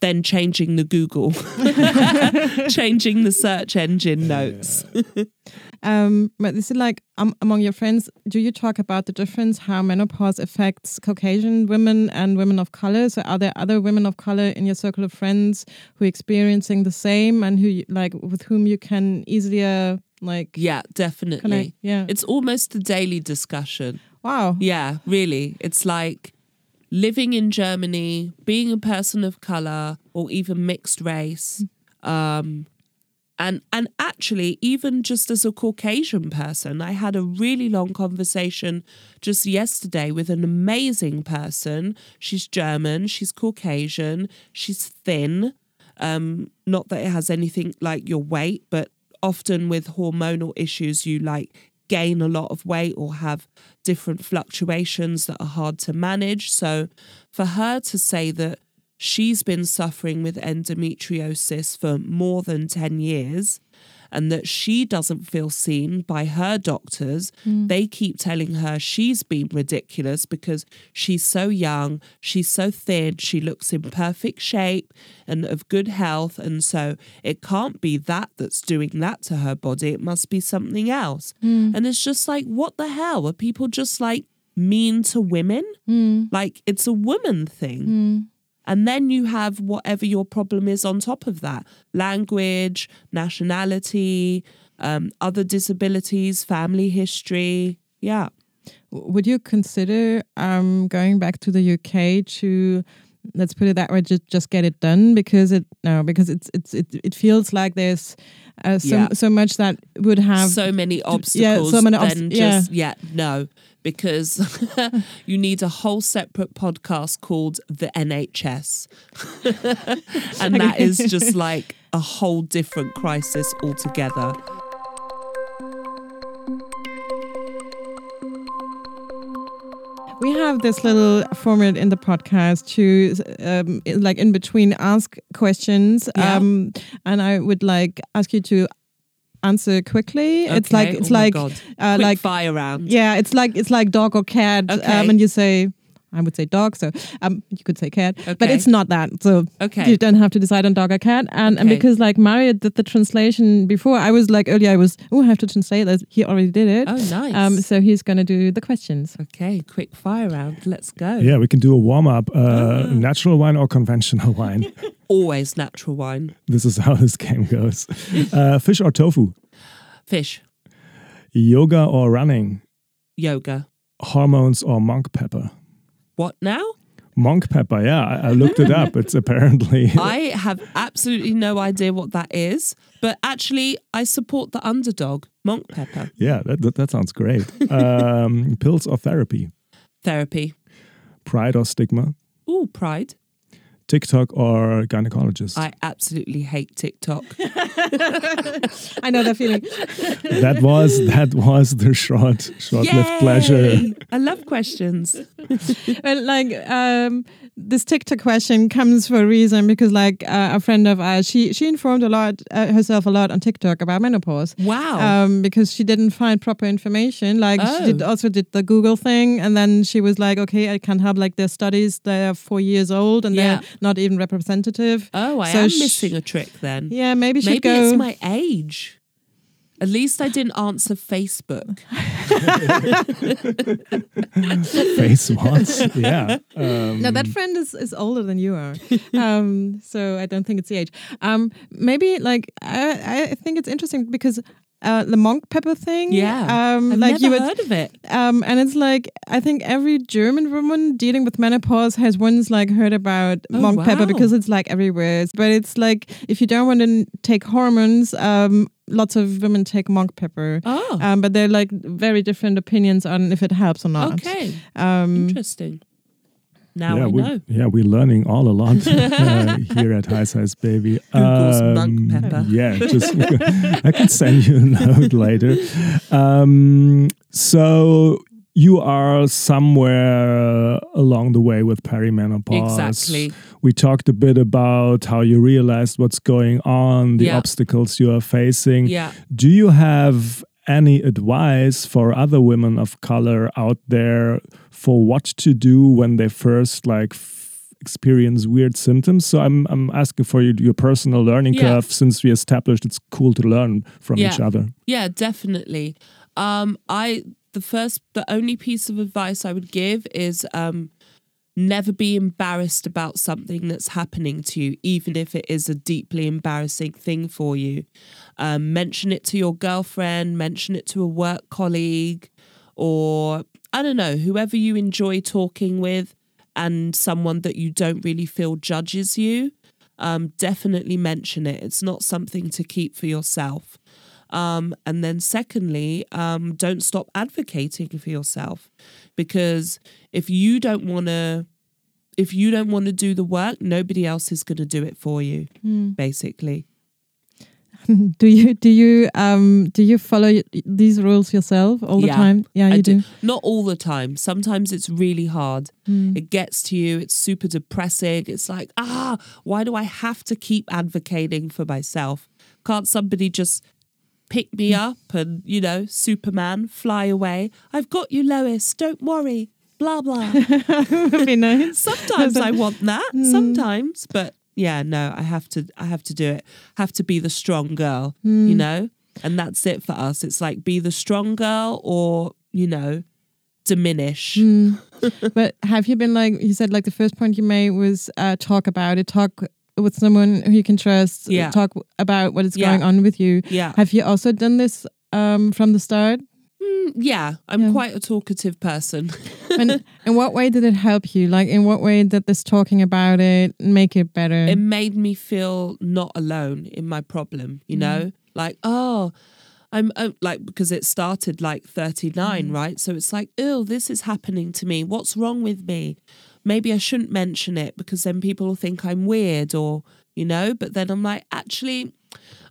[SPEAKER 1] then changing the google changing the search engine notes
[SPEAKER 3] Um, but this is like um, among your friends? Do you talk about the difference how menopause affects Caucasian women and women of color? So are there other women of color in your circle of friends who are experiencing the same and who like with whom you can easier like
[SPEAKER 1] yeah definitely
[SPEAKER 3] connect? Yeah.
[SPEAKER 1] it's almost a daily discussion
[SPEAKER 3] wow.
[SPEAKER 1] Yeah, really. It's like living in Germany, being a person of color or even mixed race. Um, and and actually, even just as a Caucasian person, I had a really long conversation just yesterday with an amazing person. She's German, she's Caucasian, she's thin. Um, not that it has anything like your weight, but often with hormonal issues, you like gain a lot of weight or have different fluctuations that are hard to manage. So for her to say that she's been suffering with endometriosis for more than 10 years and that she doesn't feel seen by her doctors. Hmm. They keep telling her she's been ridiculous because she's so young, she's so thin, she looks in perfect shape and of good health. And so it can't be that that's doing that to her body. It must be something else. Hmm. And it's just like, what the hell? Are people just like mean to women? Hmm. Like it's a woman thing. And then you have whatever your problem is on top of that language, nationality, um, other disabilities, family history. Yeah.
[SPEAKER 3] Would you consider um, going back to the UK to let's put it that way, just just get it done because it no because it's it's it, it feels like there's uh, so
[SPEAKER 1] Yeah.
[SPEAKER 3] so much that would have
[SPEAKER 1] so many obstacles.
[SPEAKER 3] yeah, so many
[SPEAKER 1] then
[SPEAKER 3] obst- yeah.
[SPEAKER 1] yeah, no, because you need a whole separate podcast called The NHS. and that is just like a whole different crisis altogether.
[SPEAKER 3] We have this little format in the podcast to, um, like in between, ask questions,
[SPEAKER 1] Yeah.
[SPEAKER 3] um, and I would like ask you to answer quickly. It's like it's
[SPEAKER 1] Oh
[SPEAKER 3] like uh, like
[SPEAKER 1] fire round.
[SPEAKER 3] yeah, it's like it's like dog or cat,
[SPEAKER 1] Okay.
[SPEAKER 3] um, and you say. I would say dog, so um, you could say cat, but it's not that. So
[SPEAKER 1] Okay.
[SPEAKER 3] you don't have to decide on dog or cat. And, and because like Mario did the translation before, I was like earlier, I was oh, I have to translate. that. He already did it.
[SPEAKER 1] Oh, nice.
[SPEAKER 3] Um, so he's gonna do the questions.
[SPEAKER 1] okay, quick fire round. Let's go.
[SPEAKER 2] Yeah, we can do a warm up. Uh,
[SPEAKER 1] Ah.
[SPEAKER 2] natural wine or conventional wine?
[SPEAKER 1] Always natural wine.
[SPEAKER 2] this is how this game goes. Uh, fish or tofu?
[SPEAKER 1] Fish,
[SPEAKER 2] Yoga or running?
[SPEAKER 1] yoga.
[SPEAKER 2] Hormones or monk pepper?
[SPEAKER 1] What now?
[SPEAKER 2] Monk pepper, yeah, I, I looked it up. It's apparently
[SPEAKER 1] I have absolutely no idea what that is, but actually, I support the underdog, monk pepper
[SPEAKER 2] yeah, that, that, that sounds great. Um, pills or therapy?
[SPEAKER 1] therapy.
[SPEAKER 2] Pride or stigma?
[SPEAKER 1] Ooh, pride.
[SPEAKER 2] TikTok or gynecologist?
[SPEAKER 1] I absolutely hate TikTok.
[SPEAKER 3] I know that feeling.
[SPEAKER 2] that was that was the short short-lived pleasure.
[SPEAKER 1] I love questions.
[SPEAKER 3] well, like um, this TikTok question comes for a reason because, like, uh, a friend of ours, she she informed a lot uh, herself a lot on TikTok about menopause.
[SPEAKER 1] Wow.
[SPEAKER 3] Um, because she didn't find proper information. Like she did
[SPEAKER 1] Oh.
[SPEAKER 3] also did the Google thing, and then she was like, "Okay, I can't have like their studies. They're four years old and
[SPEAKER 1] Yeah.
[SPEAKER 3] they're not even representative."
[SPEAKER 1] oh, I
[SPEAKER 3] so
[SPEAKER 1] am
[SPEAKER 3] sh-
[SPEAKER 1] missing a trick then.
[SPEAKER 3] Yeah, maybe she
[SPEAKER 1] Maybe
[SPEAKER 3] go.
[SPEAKER 1] it's my age. At least I didn't answer Facebook.
[SPEAKER 2] Face wants, yeah. Um,
[SPEAKER 3] No, that friend is, is older than you are. um, so I don't think it's the age. Um, maybe like I, I think it's interesting because uh, the monk pepper thing.
[SPEAKER 1] Yeah.
[SPEAKER 3] Um,
[SPEAKER 1] I've
[SPEAKER 3] like
[SPEAKER 1] never
[SPEAKER 3] you would,
[SPEAKER 1] heard of it.
[SPEAKER 3] um, and it's like I think every German woman dealing with menopause has once like heard about
[SPEAKER 1] Oh,
[SPEAKER 3] monk pepper because it's like everywhere. But it's like if you don't want to take hormones, um, lots of women take monk pepper.
[SPEAKER 1] Oh,
[SPEAKER 3] Um, but they're like very different opinions on if it helps or not.
[SPEAKER 1] okay.
[SPEAKER 3] Um,
[SPEAKER 1] Interesting. Now
[SPEAKER 2] yeah, we,
[SPEAKER 1] know.
[SPEAKER 2] yeah, we're learning all a lot uh, here at Heiß Heiß Baby.
[SPEAKER 1] Google's monk pepper.
[SPEAKER 2] Yeah, just I can send you a note later. Um, so you are somewhere along the way with perimenopause.
[SPEAKER 1] Exactly.
[SPEAKER 2] We talked a bit about how you realized what's going on, the
[SPEAKER 1] Yeah.
[SPEAKER 2] obstacles you are facing.
[SPEAKER 1] Yeah.
[SPEAKER 2] Do you have any advice for other women of color out there for what to do when they first like f- experience weird symptoms? So I'm I'm asking for you, your personal learning
[SPEAKER 1] Yeah.
[SPEAKER 2] curve since we established it's cool to learn from each other.
[SPEAKER 1] Yeah, definitely. Um, I the first, the only piece of advice I would give is um, never be embarrassed about something that's happening to you, even if it is a deeply embarrassing thing for you. Um, mention it to your girlfriend, mention it to a work colleague, or I don't know, whoever you enjoy talking with, and someone that you don't really feel judges you. Um, definitely mention it. It's not something to keep for yourself. Um, and then, secondly, um, don't stop advocating for yourself because if you don't want to, if you don't want to do the work, nobody else is going to do it for you. Basically,
[SPEAKER 3] do you do you um do you follow these rules yourself all the
[SPEAKER 1] Yeah,
[SPEAKER 3] time? Yeah,
[SPEAKER 1] I
[SPEAKER 3] you do.
[SPEAKER 1] Not all the time. Sometimes it's really hard.
[SPEAKER 3] Hmm.
[SPEAKER 1] It gets to you. It's super depressing. It's like, ah, why do I have to keep advocating for myself? Can't somebody just pick me
[SPEAKER 3] Hmm.
[SPEAKER 1] up and, you know, Superman, fly away? I've got you, Lois. Don't worry. Blah, blah.
[SPEAKER 3] Would be nice.
[SPEAKER 1] Sometimes I want that.
[SPEAKER 3] Hmm.
[SPEAKER 1] Sometimes. But yeah, no, I have to I have to do it. Have to be the strong girl,
[SPEAKER 3] Hmm.
[SPEAKER 1] you know? And that's it for us. It's like be the strong girl or, you know, diminish.
[SPEAKER 3] Hmm. but have you been like you said like the first point you made was uh, talk about it talk with someone who you can trust
[SPEAKER 1] Yeah.
[SPEAKER 3] talk about what is
[SPEAKER 1] Yeah.
[SPEAKER 3] going on with you
[SPEAKER 1] Yeah.
[SPEAKER 3] have you also done this um, from the start
[SPEAKER 1] Mm, yeah, I'm
[SPEAKER 3] Yeah.
[SPEAKER 1] quite a talkative person.
[SPEAKER 3] and in what way did it help you like in what way did this talking about it make it better
[SPEAKER 1] it made me feel not alone in my problem, you know? Like, oh, I'm uh, like, because it started like 39, right? So it's like, oh, this is happening to me. What's wrong with me? Maybe I shouldn't mention it because then people will think I'm weird or, you know? But then I'm like, actually,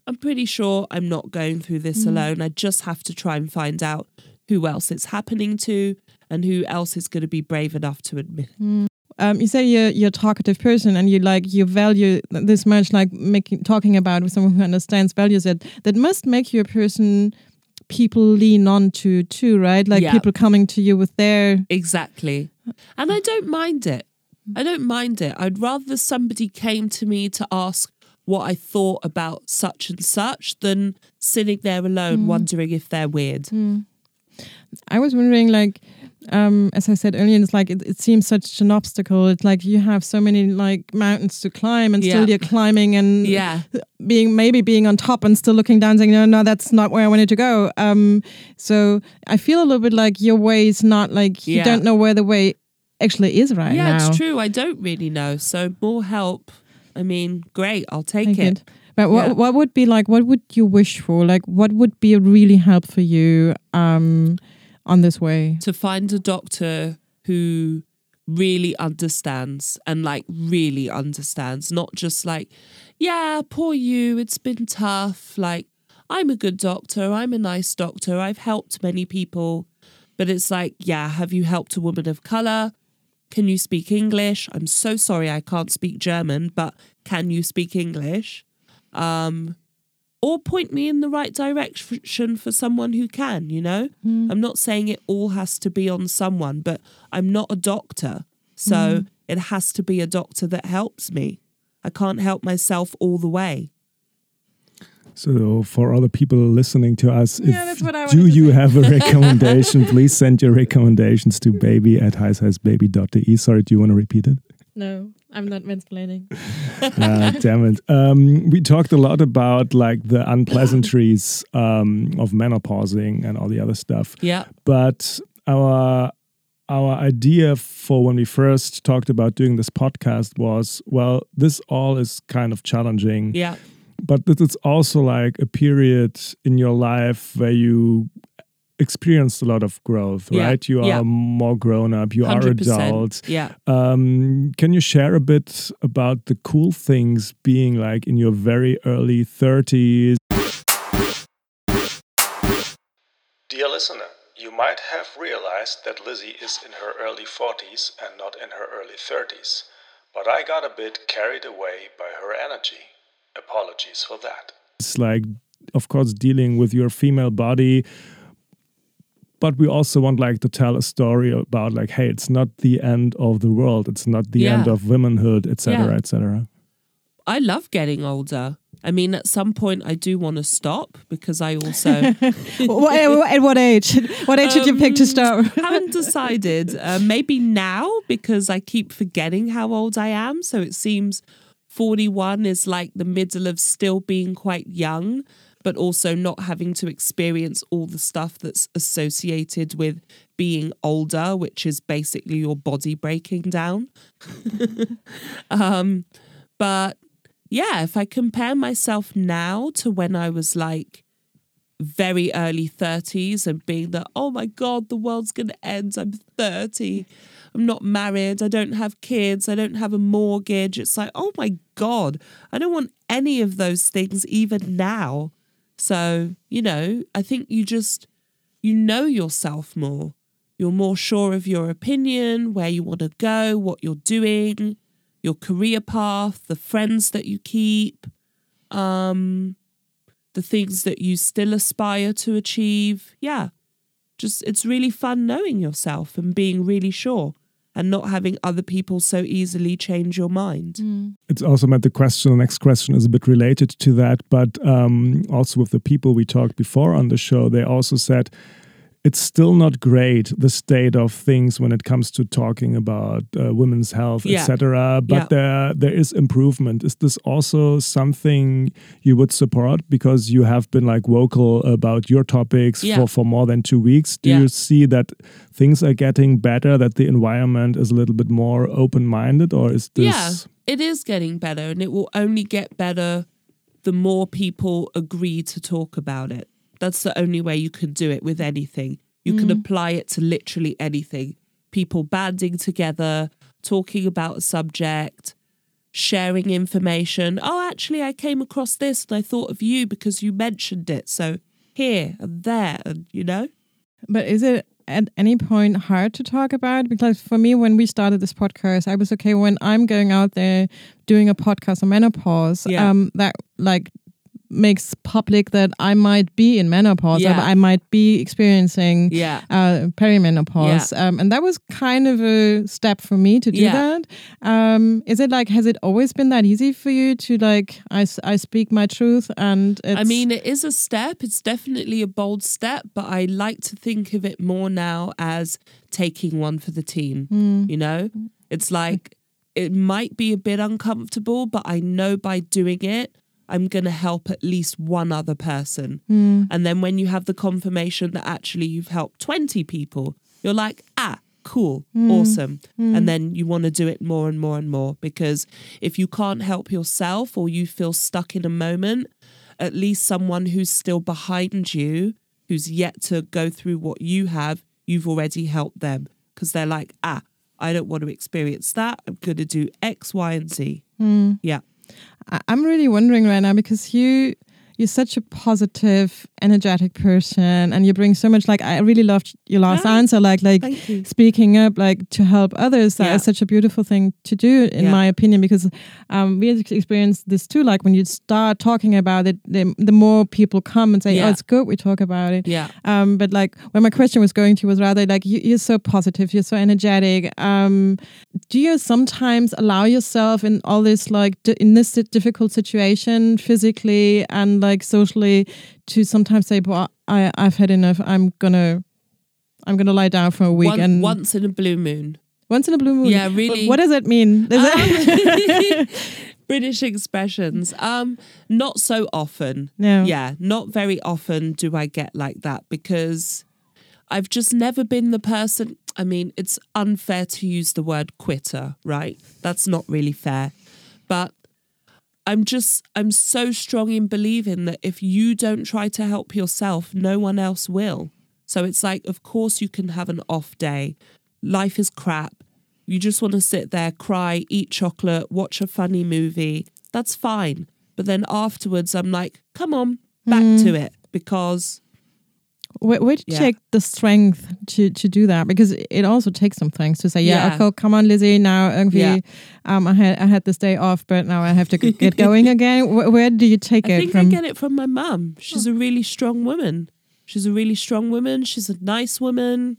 [SPEAKER 1] I'm pretty sure I'm not going through this alone. I just have to try and find out who else it's happening to and who else is going to be brave enough to admit. it.
[SPEAKER 3] um, you say you're you're a talkative person and you like you value this much like making talking about with someone who understands values it that must make you a person people lean on to too right like
[SPEAKER 1] Yeah.
[SPEAKER 3] people coming to you with their
[SPEAKER 1] Exactly. And I don't mind it. I don't mind it. I'd rather somebody came to me to ask what I thought about such and such than sitting there alone wondering if they're weird.
[SPEAKER 3] I was wondering, like, um, as I said earlier, it's like it, it seems such an obstacle. It's like you have so many like mountains to climb, and still
[SPEAKER 1] Yeah.
[SPEAKER 3] you're climbing and
[SPEAKER 1] Yeah.
[SPEAKER 3] being maybe being on top and still looking down, saying, "No, no, that's not where I wanted to go." Um, so I feel a little bit like your way is not like you don't know where the way actually is right
[SPEAKER 1] yeah,
[SPEAKER 3] now.
[SPEAKER 1] it's true. I don't really know. So more help. I mean, great. I'll take
[SPEAKER 3] Take
[SPEAKER 1] it.
[SPEAKER 3] it. But what
[SPEAKER 1] Yeah.
[SPEAKER 3] what would be like? What would you wish for? Like, what would be a really help for you um, on this way?
[SPEAKER 1] To find a doctor who really understands and like really understands, not just like, yeah, poor you, it's been tough. Like, I'm a good doctor, I'm a nice doctor, I've helped many people. But it's like, yeah, have you helped a woman of color? Can you speak English? I'm so sorry I can't speak German, but can you speak English? Um, or point me in the right direction for someone who can, you know? I'm not saying it all has to be on someone, but I'm not a doctor. So it has to be a doctor that helps me. I can't help myself all the way.
[SPEAKER 2] So for other people listening to us,
[SPEAKER 3] Yeah,
[SPEAKER 2] if
[SPEAKER 3] that's what I
[SPEAKER 2] do you have a recommendation, please send your recommendations to baby at heissheissbaby.de. Sorry, do you want to repeat it?
[SPEAKER 3] No, I'm not mansplaining.
[SPEAKER 2] Ah, damn it. Um, we talked a lot about like the unpleasantries um, of menopausing and all the other stuff.
[SPEAKER 1] Yeah.
[SPEAKER 2] But our our idea for when we first talked about doing this podcast was, well, this all is kind of challenging.
[SPEAKER 1] Yeah.
[SPEAKER 2] But it's also like a period in your life where you experienced a lot of growth,
[SPEAKER 1] Yeah,
[SPEAKER 2] right? You are
[SPEAKER 1] yeah.
[SPEAKER 2] more grown up. You are
[SPEAKER 1] 100%.
[SPEAKER 2] adult.
[SPEAKER 1] Yeah.
[SPEAKER 2] Um, can you share a bit about the cool things being like in your very early 30s? Dear listener, you might have realized that Lizzie is in her early 40s and not in her early 30s, but I got a bit carried away by her energy. Apologies for that. It's like, of course, dealing with your female body, but we also want like to tell a story about like, hey, it's not the end of the world. It's not the end of womanhood, etc.,
[SPEAKER 1] Yeah.
[SPEAKER 2] etc.
[SPEAKER 1] I love getting older. I mean, at some point, I do want to stop because I also
[SPEAKER 3] what, at what age? What age did you pick to
[SPEAKER 1] Um,
[SPEAKER 3] start?
[SPEAKER 1] haven't decided. Uh, maybe now because I keep forgetting how old I am. So it seems 41 is like the middle of still being quite young, but also not having to experience all the stuff that's associated with being older, which is basically your body breaking down. um, but yeah, if I compare myself now to when I was like very early 30s and being that, oh my God, the world's going to end. I'm 30. I'm not married. I don't have kids. I don't have a mortgage. It's like, oh my God, I don't want any of those things even now. So, you know, I think you just, you know yourself more. You're more sure of your opinion, where you want to go, what you're doing, your career path, the friends that you keep. Um, the things that you still aspire to achieve. Yeah. Just it's really fun knowing yourself and being really sure and not having other people so easily change your mind.
[SPEAKER 2] It's also meant the question, the next question is a bit related to that, but um, also with the people we talked before on the show, they also said it's still not great the state of things when it comes to talking about uh, women's health,
[SPEAKER 1] Yeah.
[SPEAKER 2] etc. But
[SPEAKER 1] Yeah.
[SPEAKER 2] there there is improvement. Is this also something you would support because you have been like vocal about your topics
[SPEAKER 1] Yeah.
[SPEAKER 2] for for more than two weeks? Do you see that things are getting better? That the environment is a little bit more open minded, or is this?
[SPEAKER 1] Yeah, it is getting better and it will only get better the more people agree to talk about it. That's the only way you can do it with anything. You can apply it to literally anything. People banding together, talking about a subject, sharing information. Oh, actually, I came across this and I thought of you because you mentioned it. So here and there, and you know?
[SPEAKER 3] But is it at any point hard to talk about? Because for me, when we started this podcast, I was okay when I'm going out there doing a podcast on menopause.
[SPEAKER 1] Yeah.
[SPEAKER 3] Um, that like makes public that I might be in menopause.
[SPEAKER 1] Yeah.
[SPEAKER 3] I, might be experiencing
[SPEAKER 1] Yeah.
[SPEAKER 3] uh, perimenopause. Um, and that was kind of a step for me to do
[SPEAKER 1] Yeah.
[SPEAKER 3] that. Um, is it like, has it always been that easy for you to like, I, I speak my truth and it's,
[SPEAKER 1] I mean, it is a step. It's definitely a bold step, but I like to think of it more now as taking one for the team. You know, it's like it might be a bit uncomfortable, but I know by doing it, I'm going to help at least one other person. And then when you have the confirmation that actually you've helped 20 people, you're like, ah, cool, awesome. And then you want to do it more and more and more because if you can't help yourself or you feel stuck in a moment, at least someone who's still behind you, who's yet to go through what you have, you've already helped them because they're like, ah, I don't want to experience that. I'm going to do X, Y, and Z. Yeah.
[SPEAKER 3] I'm really wondering right now because you you're such a positive, energetic person, and you bring so much. Like I really loved your last
[SPEAKER 1] Ah,
[SPEAKER 3] answer, like like speaking up, like to help others. That is
[SPEAKER 1] Yeah.
[SPEAKER 3] such a beautiful thing to do, in
[SPEAKER 1] Yeah.
[SPEAKER 3] my opinion, because um, we experienced this too. Like when you start talking about it, the, the more people come and say, "Oh, it's good, we talk about it."
[SPEAKER 1] Yeah.
[SPEAKER 3] Um, but like where my question was going to was rather like you, you're so positive, you're so energetic. Um, do you sometimes allow yourself in all this like in this difficult situation, physically and like socially, to sometimes say, "Well, I I've had enough. I'm gonna." I'm gonna lie down for a week
[SPEAKER 1] One-
[SPEAKER 3] and
[SPEAKER 1] once in a blue moon.
[SPEAKER 3] once in a blue moon.
[SPEAKER 1] Yeah,
[SPEAKER 3] But
[SPEAKER 1] really.
[SPEAKER 3] What does that mean? It?
[SPEAKER 1] Um, British expressions. Um, not so often.
[SPEAKER 3] No.
[SPEAKER 1] Yeah, not very often do I get like that because I've just never been the person. I mean, it's unfair to use the word quitter, right? That's not really fair. But I'm just, I'm so strong in believing that if you don't try to help yourself, no one else will. So it's like, of course, you can have an off day. Life is crap. You just want to sit there, cry, eat chocolate, watch a funny movie. That's fine. But then afterwards, I'm like, come on, back mm. to it because
[SPEAKER 3] Where, where did you take the strength to, to do that? Because it also takes some things to say, yeah,
[SPEAKER 1] Yeah.
[SPEAKER 3] okay, come on, Lizzie, now irgendwie,
[SPEAKER 1] Yeah.
[SPEAKER 3] um, I had I had this day off, but now I have to get going again. Where, where do you take
[SPEAKER 1] I
[SPEAKER 3] it I
[SPEAKER 1] think
[SPEAKER 3] from?
[SPEAKER 1] I get it from my mum. She's a really strong woman. She's a really strong woman. She's a nice woman.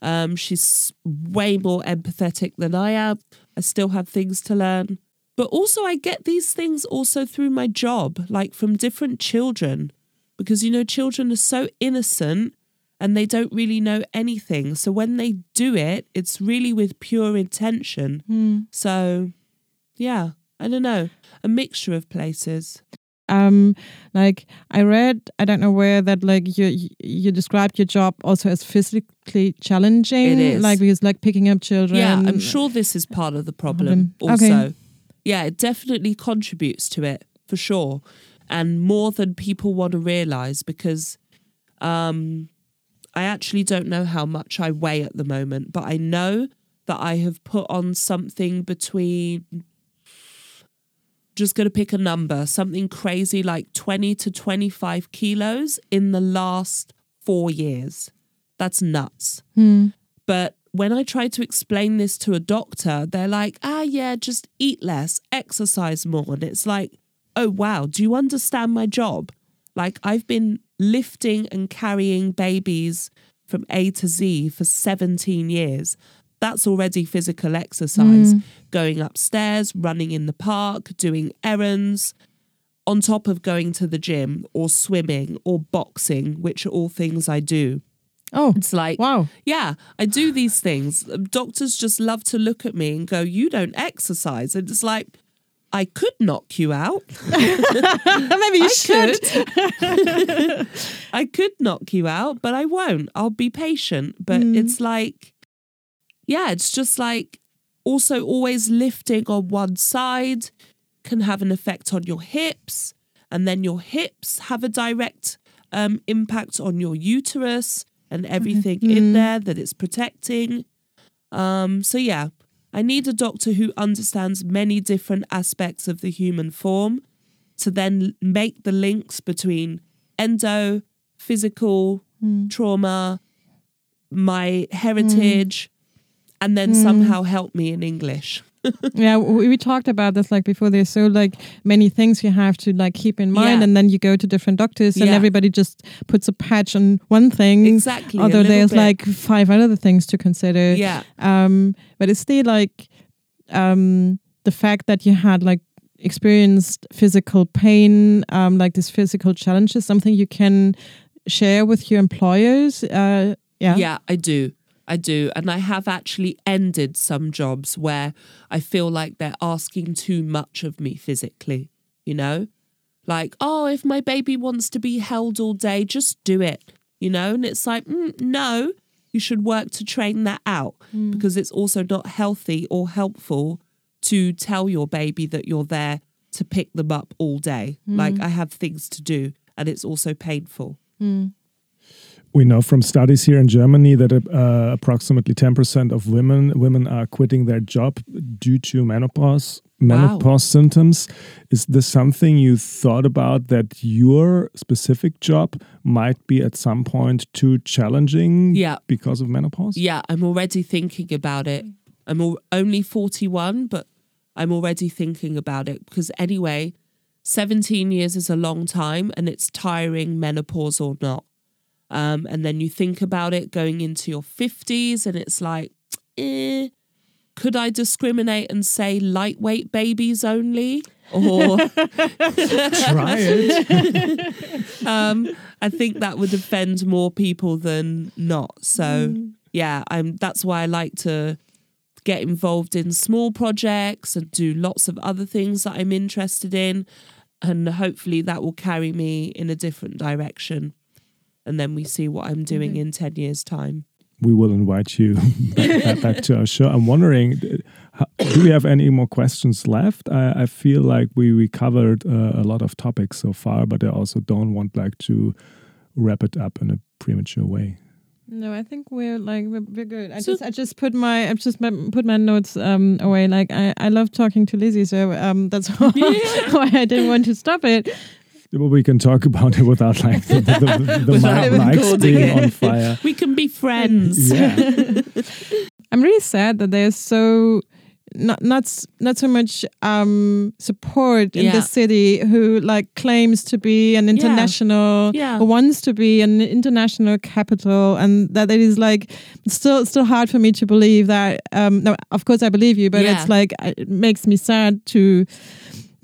[SPEAKER 1] Um, she's way more empathetic than I am. I still have things to learn. But also, I get these things also through my job, like from different children, because, you know, children are so innocent and they don't really know anything. So when they do it, it's really with pure intention. So, yeah, I don't know, a mixture of places.
[SPEAKER 3] um like i read i don't know where that like you you described your job also as physically challenging
[SPEAKER 1] It is.
[SPEAKER 3] like because like picking up children
[SPEAKER 1] Yeah, I'm sure this is part of the problem
[SPEAKER 3] Problem. Okay.
[SPEAKER 1] also. Yeah, it definitely contributes to it for sure. And more than people want to realize because um I actually don't know how much I weigh at the moment, but I know that I have put on something between just going to pick a number, something crazy like 20 to 25 kilos in the last 4 years. That's nuts. But when I try to explain this to a doctor, they're like, ah, yeah, just eat less, exercise more. And it's like, oh, wow, do you understand my job? Like, I've been lifting and carrying babies from A to Z for 17 years. That's already physical exercise. Mm. Going upstairs, running in the park, doing errands, on top of going to the gym or swimming or boxing, which are all things I do.
[SPEAKER 3] oh
[SPEAKER 1] It's like,
[SPEAKER 3] wow
[SPEAKER 1] yeah, I do these things. Doctors just love to look at me and go, You don't exercise. And it's like, I could knock you out.
[SPEAKER 3] maybe you
[SPEAKER 1] I
[SPEAKER 3] should
[SPEAKER 1] could. I could knock you out, but I won't. I'll be patient. But it's like, yeah, it's just like also always lifting on one side can have an effect on your hips. And then your hips have a direct um, impact on your uterus and everything in there that it's protecting. Um, so, yeah, I need a doctor who understands many different aspects of the human form to then make the links between endo, physical, hmm. trauma, my heritage, hmm. and then hmm. somehow help me in English.
[SPEAKER 3] yeah we, we talked about this like before there's so like many things you have to like keep in mind
[SPEAKER 1] Yeah.
[SPEAKER 3] and then you go to different doctors and
[SPEAKER 1] Yeah.
[SPEAKER 3] everybody just puts a patch on one thing
[SPEAKER 1] Exactly,
[SPEAKER 3] although there's
[SPEAKER 1] bit.
[SPEAKER 3] like five other things to consider
[SPEAKER 1] Yeah.
[SPEAKER 3] um but it's still like um the fact that you had like experienced physical pain um like this physical challenge is something you can share with your employers uh yeah
[SPEAKER 1] Yeah, I do. I do. And I have actually ended some jobs where I feel like they're asking too much of me physically, you know? Like, oh, if my baby wants to be held all day, just do it, you know? And it's like, mm, no, you should work to train that out hmm. because it's also not healthy or helpful to tell your baby that you're there to pick them up all day. Hmm. Like, I have things to do and it's also painful. Hmm.
[SPEAKER 2] We know from studies here in Germany that uh, approximately 10% of women women are quitting their job due to menopause menopause symptoms. Is this something you thought about that your specific job might be at some point too challenging
[SPEAKER 1] Yeah.
[SPEAKER 2] because of menopause?
[SPEAKER 1] Yeah, I'm already thinking about it. I'm only 41, but I'm already thinking about it because, anyway, 17 years is a long time and it's tiring, menopause or not. Um, and then you think about it going into your 50s and it's like, eh, could I discriminate and say lightweight babies only? Or
[SPEAKER 2] Try it.
[SPEAKER 1] um, I think that would offend more people than not. So yeah, I'm. That's why I like to get involved in small projects and do lots of other things that I'm interested in, and hopefully that will carry me in a different direction. And then we see what I'm doing in ten years' time.
[SPEAKER 2] we will invite you back, back to our show. I'm wondering, do we have any more questions left? I, I feel like we, we covered uh, a lot of topics so far, but I also don't want like to wrap it up in a premature way.
[SPEAKER 3] No, I think we're like we're, we're good. I
[SPEAKER 1] So-
[SPEAKER 3] just I just put my I just put my notes um away. Like I I love talking to Lizzie, so um that's why, why I didn't want to stop it.
[SPEAKER 2] Well, we can talk about it without like the, the, the, the
[SPEAKER 1] Without
[SPEAKER 2] mic- mics being on fire.
[SPEAKER 1] We can be friends.
[SPEAKER 2] Yeah.
[SPEAKER 3] I'm really sad that there's so not not not so much um support in
[SPEAKER 1] Yeah.
[SPEAKER 3] the city who like claims to be an international
[SPEAKER 1] Yeah.
[SPEAKER 3] or wants to be an international capital and that it is like still still hard for me to believe that um no of course I believe you but
[SPEAKER 1] Yeah.
[SPEAKER 3] it's like it makes me sad to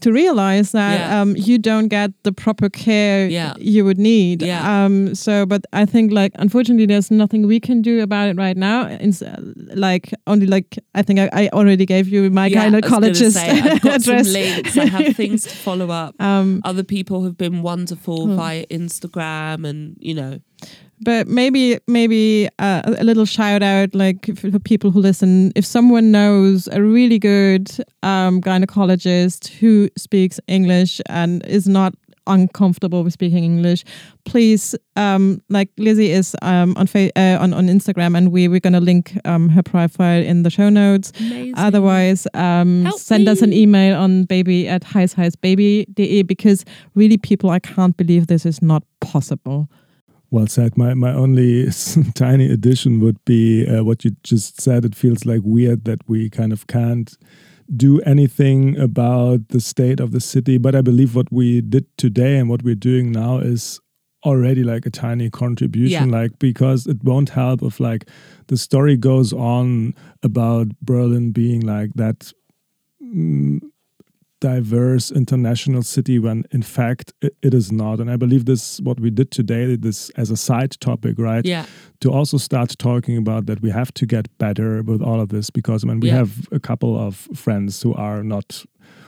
[SPEAKER 3] to realize that
[SPEAKER 1] Yeah.
[SPEAKER 3] um, you don't get the proper care
[SPEAKER 1] Yeah.
[SPEAKER 3] you would need.
[SPEAKER 1] Yeah.
[SPEAKER 3] Um, so, but I think like unfortunately, there's nothing we can do about it right now. It's uh, like only like I think I, I already gave you my
[SPEAKER 1] Yeah,
[SPEAKER 3] gynecologist
[SPEAKER 1] say, I've got
[SPEAKER 3] address.
[SPEAKER 1] some links. I have things to follow up.
[SPEAKER 3] um,
[SPEAKER 1] Other people have been wonderful
[SPEAKER 3] Hmm.
[SPEAKER 1] via Instagram, and you know,
[SPEAKER 3] but maybe maybe uh, a little shout out like for, people who listen if someone knows a really good um, gynecologist who speaks english and is not uncomfortable with speaking english please um, like lizzie is um, on fa- uh, on, on instagram and we, we're going to link um, her profile in the show notes
[SPEAKER 1] amazing.
[SPEAKER 3] Otherwise, um, send us an email on baby at heissheissbaby.de because really, people, I can't believe this is not possible.
[SPEAKER 2] Well said. My my only tiny addition would be uh, what you just said. It feels like weird that we kind of can't do anything about the state of the city, but I believe what we did today and what we're doing now is already like a tiny contribution
[SPEAKER 1] Yeah.
[SPEAKER 2] like because it won't help if like the story goes on about berlin being like that mm, diverse international city when in fact it, is not and i believe this what we did today this as a side topic right
[SPEAKER 1] yeah,
[SPEAKER 2] to also start talking about that we have to get better with all of this because when we
[SPEAKER 1] Yeah.
[SPEAKER 2] have a couple of friends who are not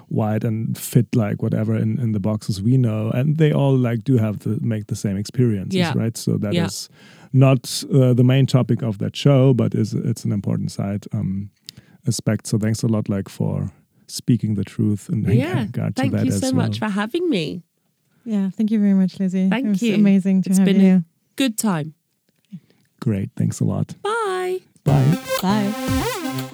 [SPEAKER 2] white and fit like whatever in, in the boxes we know and they all like do have to make the same experiences
[SPEAKER 1] Yeah.
[SPEAKER 2] right so that is
[SPEAKER 1] Yeah.
[SPEAKER 2] not uh, the main topic of that show but is it's an important side um aspect so thanks a lot like for speaking the truth in
[SPEAKER 1] yeah.
[SPEAKER 2] regard to
[SPEAKER 1] Thank
[SPEAKER 2] that
[SPEAKER 1] you
[SPEAKER 2] as
[SPEAKER 1] so
[SPEAKER 2] well.
[SPEAKER 1] much for having me.
[SPEAKER 3] Yeah, thank you very much, Lizzie.
[SPEAKER 1] Thank
[SPEAKER 3] it was
[SPEAKER 1] you.
[SPEAKER 3] amazing to
[SPEAKER 1] It's
[SPEAKER 3] have
[SPEAKER 1] been
[SPEAKER 3] you.
[SPEAKER 1] a- Good time.
[SPEAKER 2] great thanks a lot
[SPEAKER 1] Bye.
[SPEAKER 2] bye
[SPEAKER 3] Bye.